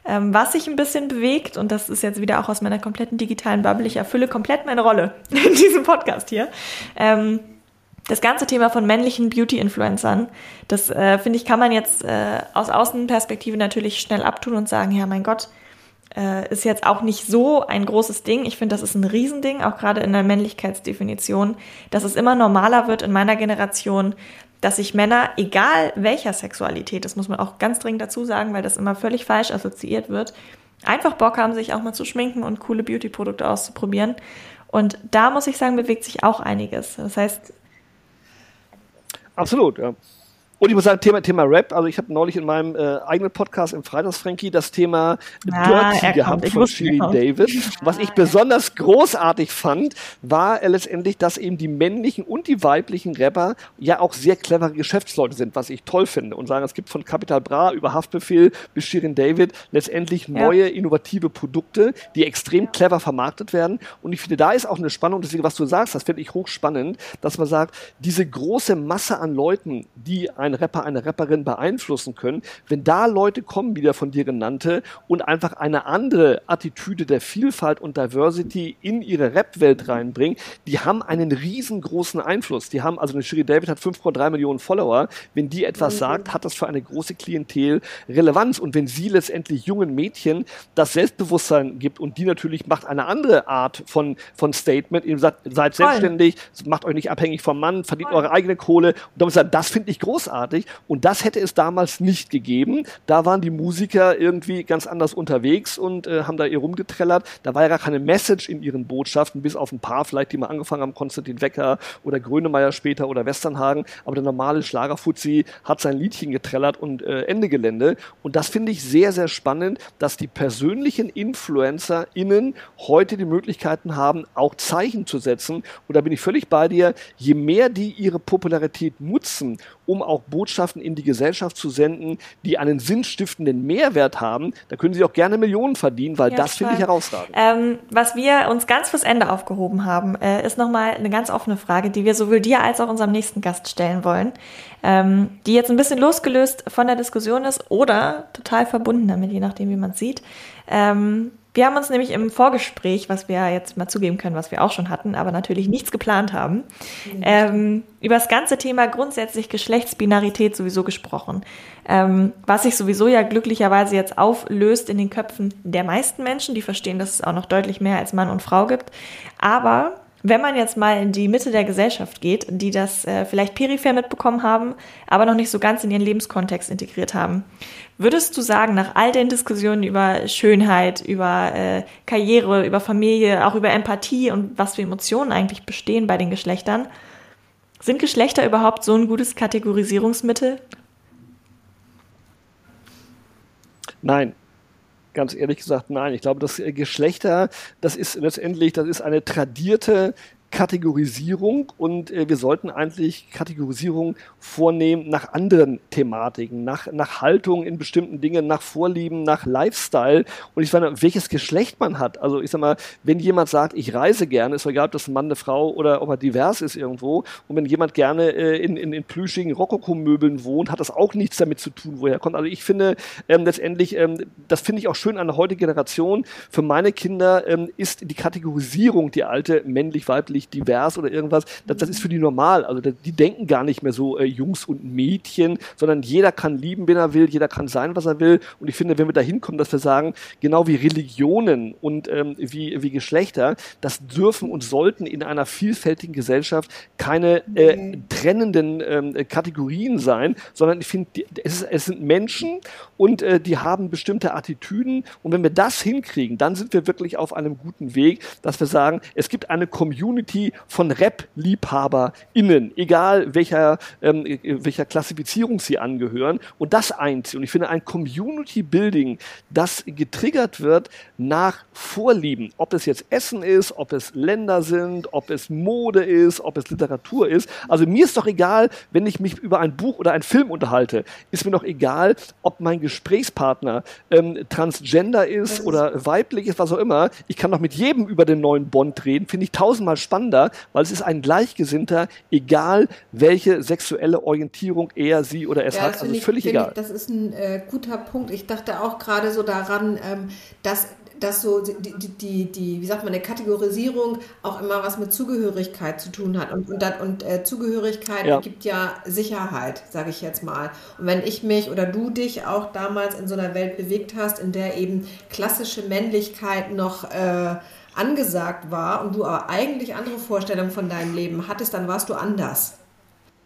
Ähm, was sich ein bisschen bewegt, und das ist jetzt wieder auch aus meiner kompletten digitalen Bubble, ich erfülle komplett meine Rolle in diesem Podcast hier. Das ganze Thema von männlichen Beauty-Influencern, das äh, finde ich, kann man jetzt äh, aus Außenperspektive natürlich schnell abtun und sagen, ja, mein Gott, äh, ist jetzt auch nicht so ein großes Ding. Ich finde, das ist ein Riesending, auch gerade in der Männlichkeitsdefinition, dass es immer normaler wird in meiner Generation, dass sich Männer, egal welcher Sexualität, das muss man auch ganz dringend dazu sagen, weil das immer völlig falsch assoziiert wird, einfach Bock haben, sich auch mal zu schminken und coole Beauty-Produkte auszuprobieren. Und da muss ich sagen, bewegt sich auch einiges. Das heißt, Absolut, ja. Und ich muss sagen, Thema, Thema Rap, also ich habe neulich in meinem äh, eigenen Podcast im Freitagsfrankie das Thema ah, Dirty gehabt von Shirley Davis. Was ich besonders großartig fand, war letztendlich, dass eben die männlichen und die weiblichen Rapper ja auch sehr clevere Geschäftsleute sind, was ich toll finde. Und sagen, es gibt von Capital Bra über Haftbefehl bis Shirin David letztendlich ja. neue, innovative Produkte, die extrem clever vermarktet werden. Und ich finde, da ist auch eine Spannung, deswegen, was du sagst, das finde ich hochspannend, dass man sagt, diese große Masse an Leuten, die ein ein Rapper, eine Rapperin beeinflussen können, wenn da Leute kommen, wie der von dir genannte, und einfach eine andere Attitüde der Vielfalt und Diversity in ihre Rap-Welt reinbringen, die haben einen riesengroßen Einfluss. Die haben, also eine Shiri David hat 5,3 Millionen Follower. Wenn die etwas mhm. sagt, hat das für eine große Klientel Relevanz. Und wenn sie letztendlich jungen Mädchen das Selbstbewusstsein gibt und die natürlich macht eine andere Art von, von Statement, ihr sagt, seid selbstständig, macht euch nicht abhängig vom Mann, verdient Voll. eure eigene Kohle. Und dann sagt, das finde ich großartig großartig. Und das hätte es damals nicht gegeben. Da waren die Musiker irgendwie ganz anders unterwegs und äh, haben da ihr rumgetrellert. Da war ja gar keine Message in ihren Botschaften, bis auf ein paar vielleicht, die mal angefangen haben, Konstantin Wecker oder Grönemeyer später oder Westernhagen. Aber der normale Schlagerfuzzi hat sein Liedchen getrellert und äh, Ende Gelände. Und das finde ich sehr, sehr spannend, dass die persönlichen InfluencerInnen heute die Möglichkeiten haben, auch Zeichen zu setzen. Und da bin ich völlig bei dir. Je mehr die ihre Popularität nutzen, um auch Botschaften in die Gesellschaft zu senden, die einen sinnstiftenden Mehrwert haben, da können Sie auch gerne Millionen verdienen, weil ja, das finde ich herausragend. Ähm, was wir uns ganz fürs Ende aufgehoben haben, äh, ist nochmal eine ganz offene Frage, die wir sowohl dir als auch unserem nächsten Gast stellen wollen, ähm, die jetzt ein bisschen losgelöst von der Diskussion ist oder total verbunden damit, je nachdem, wie man es sieht. Ähm, wir haben uns nämlich im Vorgespräch, was wir jetzt mal zugeben können, was wir auch schon hatten, aber natürlich nichts geplant haben, mhm. ähm, über das ganze Thema grundsätzlich Geschlechtsbinarität sowieso gesprochen. Ähm, was sich sowieso ja glücklicherweise jetzt auflöst in den Köpfen der meisten Menschen, die verstehen, dass es auch noch deutlich mehr als Mann und Frau gibt. Aber wenn man jetzt mal in die Mitte der Gesellschaft geht, die das äh, vielleicht peripher mitbekommen haben, aber noch nicht so ganz in ihren Lebenskontext integriert haben, Würdest du sagen, nach all den Diskussionen über Schönheit, über äh, Karriere, über Familie, auch über Empathie und was für Emotionen eigentlich bestehen bei den Geschlechtern, sind Geschlechter überhaupt so ein gutes Kategorisierungsmittel? Nein, ganz ehrlich gesagt nein. Ich glaube, das Geschlechter, das ist letztendlich, das ist eine tradierte Kategorisierung und äh, wir sollten eigentlich Kategorisierung vornehmen nach anderen Thematiken, nach, nach Haltung in bestimmten Dingen, nach Vorlieben, nach Lifestyle und ich meine, welches Geschlecht man hat. Also ich sag mal, wenn jemand sagt, ich reise gerne, ist egal, ob das ein Mann, eine Frau oder ob er divers ist irgendwo und wenn jemand gerne äh, in, in, in plüschigen Rokoko-Möbeln wohnt, hat das auch nichts damit zu tun, woher kommt. Also ich finde ähm, letztendlich, ähm, das finde ich auch schön an der heutigen Generation, für meine Kinder ähm, ist die Kategorisierung, die alte männlich-weiblich geschlechtlich divers oder irgendwas, das, das ist für die normal. Also die denken gar nicht mehr so äh, Jungs und Mädchen, sondern jeder kann lieben, wenn er will, jeder kann sein, was er will. Und ich finde, wenn wir da hinkommen, dass wir sagen, genau wie Religionen und ähm, wie, wie Geschlechter, das dürfen und sollten in einer vielfältigen Gesellschaft keine äh, trennenden ähm, Kategorien sein, sondern ich finde, es, es sind Menschen und äh, die haben bestimmte Attitüden. Und wenn wir das hinkriegen, dann sind wir wirklich auf einem guten Weg, dass wir sagen, es gibt eine Community, Community von Rap-LiebhaberInnen, egal welcher, ähm, welcher Klassifizierung sie angehören, und das einziehen. Und ich finde ein Community-Building, das getriggert wird nach Vorlieben, ob es jetzt Essen ist, ob es Länder sind, ob es Mode ist, ob es Literatur ist. Also mir ist doch egal, wenn ich mich über ein Buch oder einen Film unterhalte, ist mir doch egal, ob mein Gesprächspartner ähm, transgender ist oder weiblich ist, was auch immer. Ich kann doch mit jedem über den neuen Bond reden, finde ich tausendmal spannender, weil es ist ein Gleichgesinnter, egal welche sexuelle Orientierung er, sie oder es ja, hat. Also ich, völlig egal. Ich, das ist ein äh, guter Punkt. Ich dachte auch gerade so daran, ähm, dass dass so die, die, die, wie sagt man, eine Kategorisierung auch immer was mit Zugehörigkeit zu tun hat. Und, und, und äh, Zugehörigkeit ja. gibt ja Sicherheit, sage ich jetzt mal. Und wenn ich mich oder du dich auch damals in so einer Welt bewegt hast, in der eben klassische Männlichkeit noch äh, angesagt war und du aber eigentlich andere Vorstellungen von deinem Leben hattest, dann warst du anders.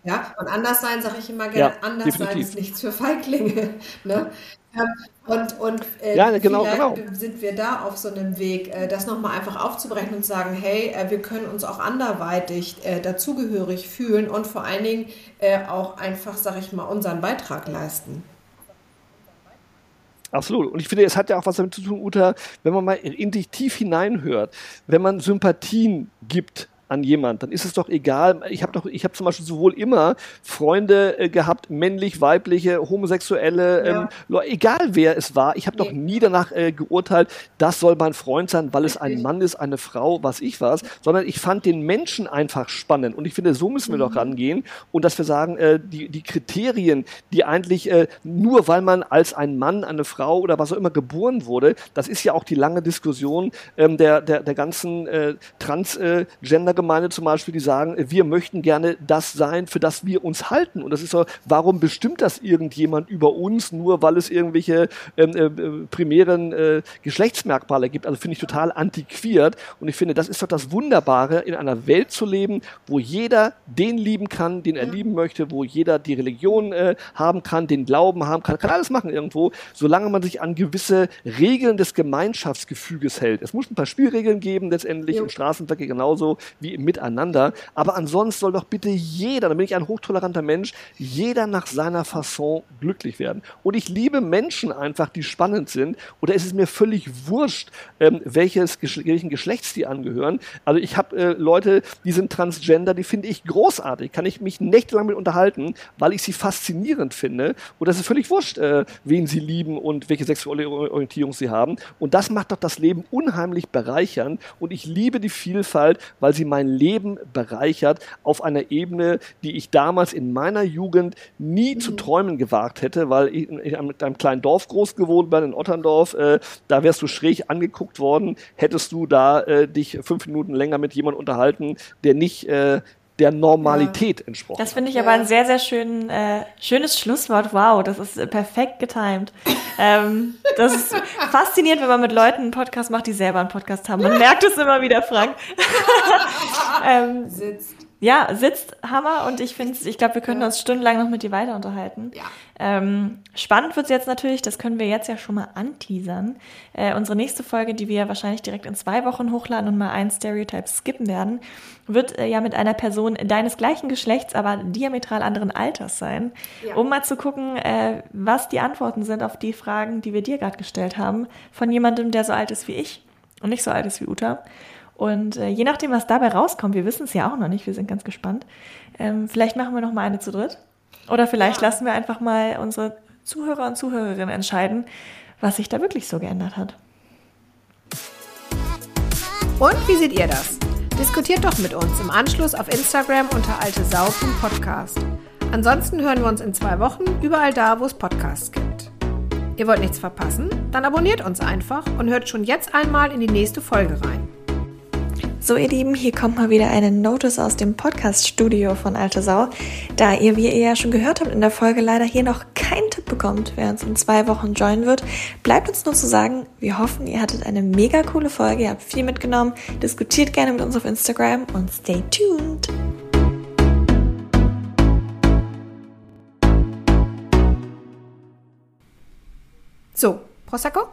Ja, und anders sein, sage ich immer gerne, ja, anders definitiv. sein ist nichts für Feiglinge. Ne? Ähm, und, und äh, ja, genau, genau. sind wir da auf so einem Weg, äh, das nochmal einfach aufzubrechen und zu sagen, hey, äh, wir können uns auch anderweitig äh, dazugehörig fühlen und vor allen Dingen äh, auch einfach, sag ich mal, unseren Beitrag leisten. Absolut. Und ich finde, es hat ja auch was damit zu tun, Uta, wenn man mal in dich tief hineinhört, wenn man Sympathien gibt an jemand, dann ist es doch egal. Ich habe doch, ich habe zum Beispiel sowohl immer Freunde äh, gehabt, männlich, weibliche, homosexuelle, ja. ähm, egal wer es war. Ich habe nee. doch nie danach äh, geurteilt, das soll mein Freund sein, weil es ein Mann ist, eine Frau, was ich was, sondern ich fand den Menschen einfach spannend. Und ich finde, so müssen wir mhm. doch rangehen und dass wir sagen, äh, die, die Kriterien, die eigentlich äh, nur weil man als ein Mann, eine Frau oder was auch immer geboren wurde, das ist ja auch die lange Diskussion ähm, der, der, der ganzen äh, Transgender- Gemeinde zum Beispiel, die sagen, wir möchten gerne das sein, für das wir uns halten. Und das ist so, warum bestimmt das irgendjemand über uns, nur weil es irgendwelche ähm, äh, primären äh, Geschlechtsmerkmale gibt? Also finde ich total antiquiert. Und ich finde, das ist doch das Wunderbare, in einer Welt zu leben, wo jeder den lieben kann, den er ja. lieben möchte, wo jeder die Religion äh, haben kann, den Glauben haben kann, kann alles machen irgendwo, solange man sich an gewisse Regeln des Gemeinschaftsgefüges hält. Es muss ein paar Spielregeln geben, letztendlich ja. im Straßenverkehr genauso wie Miteinander. Aber ansonsten soll doch bitte jeder, da bin ich ein hochtoleranter Mensch, jeder nach seiner Fasson glücklich werden. Und ich liebe Menschen einfach, die spannend sind. Oder es ist mir völlig wurscht, ähm, welches, welchen Geschlechts die angehören. Also ich habe äh, Leute, die sind transgender, die finde ich großartig. Kann ich mich nächtelang mit unterhalten, weil ich sie faszinierend finde. Und das ist völlig wurscht, äh, wen sie lieben und welche sexuelle Orientierung sie haben. Und das macht doch das Leben unheimlich bereichernd. Und ich liebe die Vielfalt, weil sie mein Leben bereichert auf einer Ebene, die ich damals in meiner Jugend nie mhm. zu träumen gewagt hätte, weil ich in einem kleinen Dorf groß gewohnt bin, in Otterndorf. Äh, da wärst du schräg angeguckt worden, hättest du da äh, dich fünf Minuten länger mit jemandem unterhalten, der nicht äh, der Normalität ja. entsprochen. Das finde ich aber ein sehr, sehr schön, äh, schönes Schlusswort. Wow, das ist äh, perfekt getimed. ähm, das ist faszinierend, wenn man mit Leuten einen Podcast macht, die selber einen Podcast haben. Man merkt es immer wieder, Frank. ähm, Sitzt. Ja, sitzt Hammer und ich finde, ich glaube, wir können ja. uns stundenlang noch mit dir weiter unterhalten. Ja. Ähm, spannend wird es jetzt natürlich, das können wir jetzt ja schon mal anteasern. Äh, unsere nächste Folge, die wir wahrscheinlich direkt in zwei Wochen hochladen und mal ein Stereotype skippen werden, wird äh, ja mit einer Person deines gleichen Geschlechts, aber diametral anderen Alters sein, ja. um mal zu gucken, äh, was die Antworten sind auf die Fragen, die wir dir gerade gestellt haben, von jemandem, der so alt ist wie ich und nicht so alt ist wie Uta. Und äh, je nachdem, was dabei rauskommt, wir wissen es ja auch noch nicht, wir sind ganz gespannt. Ähm, vielleicht machen wir noch mal eine zu dritt. Oder vielleicht ja. lassen wir einfach mal unsere Zuhörer und Zuhörerinnen entscheiden, was sich da wirklich so geändert hat. Und wie seht ihr das? Diskutiert doch mit uns im Anschluss auf Instagram unter altesau.podcast. Ansonsten hören wir uns in zwei Wochen überall da, wo es Podcasts gibt. Ihr wollt nichts verpassen? Dann abonniert uns einfach und hört schon jetzt einmal in die nächste Folge rein. So, ihr Lieben, hier kommt mal wieder eine Notice aus dem Podcast-Studio von Alte Sau. Da ihr, wie ihr ja schon gehört habt in der Folge, leider hier noch keinen Tipp bekommt, wer uns in zwei Wochen joinen wird, bleibt uns nur zu sagen, wir hoffen, ihr hattet eine mega coole Folge, ihr habt viel mitgenommen, diskutiert gerne mit uns auf Instagram und stay tuned! So, Prosecco?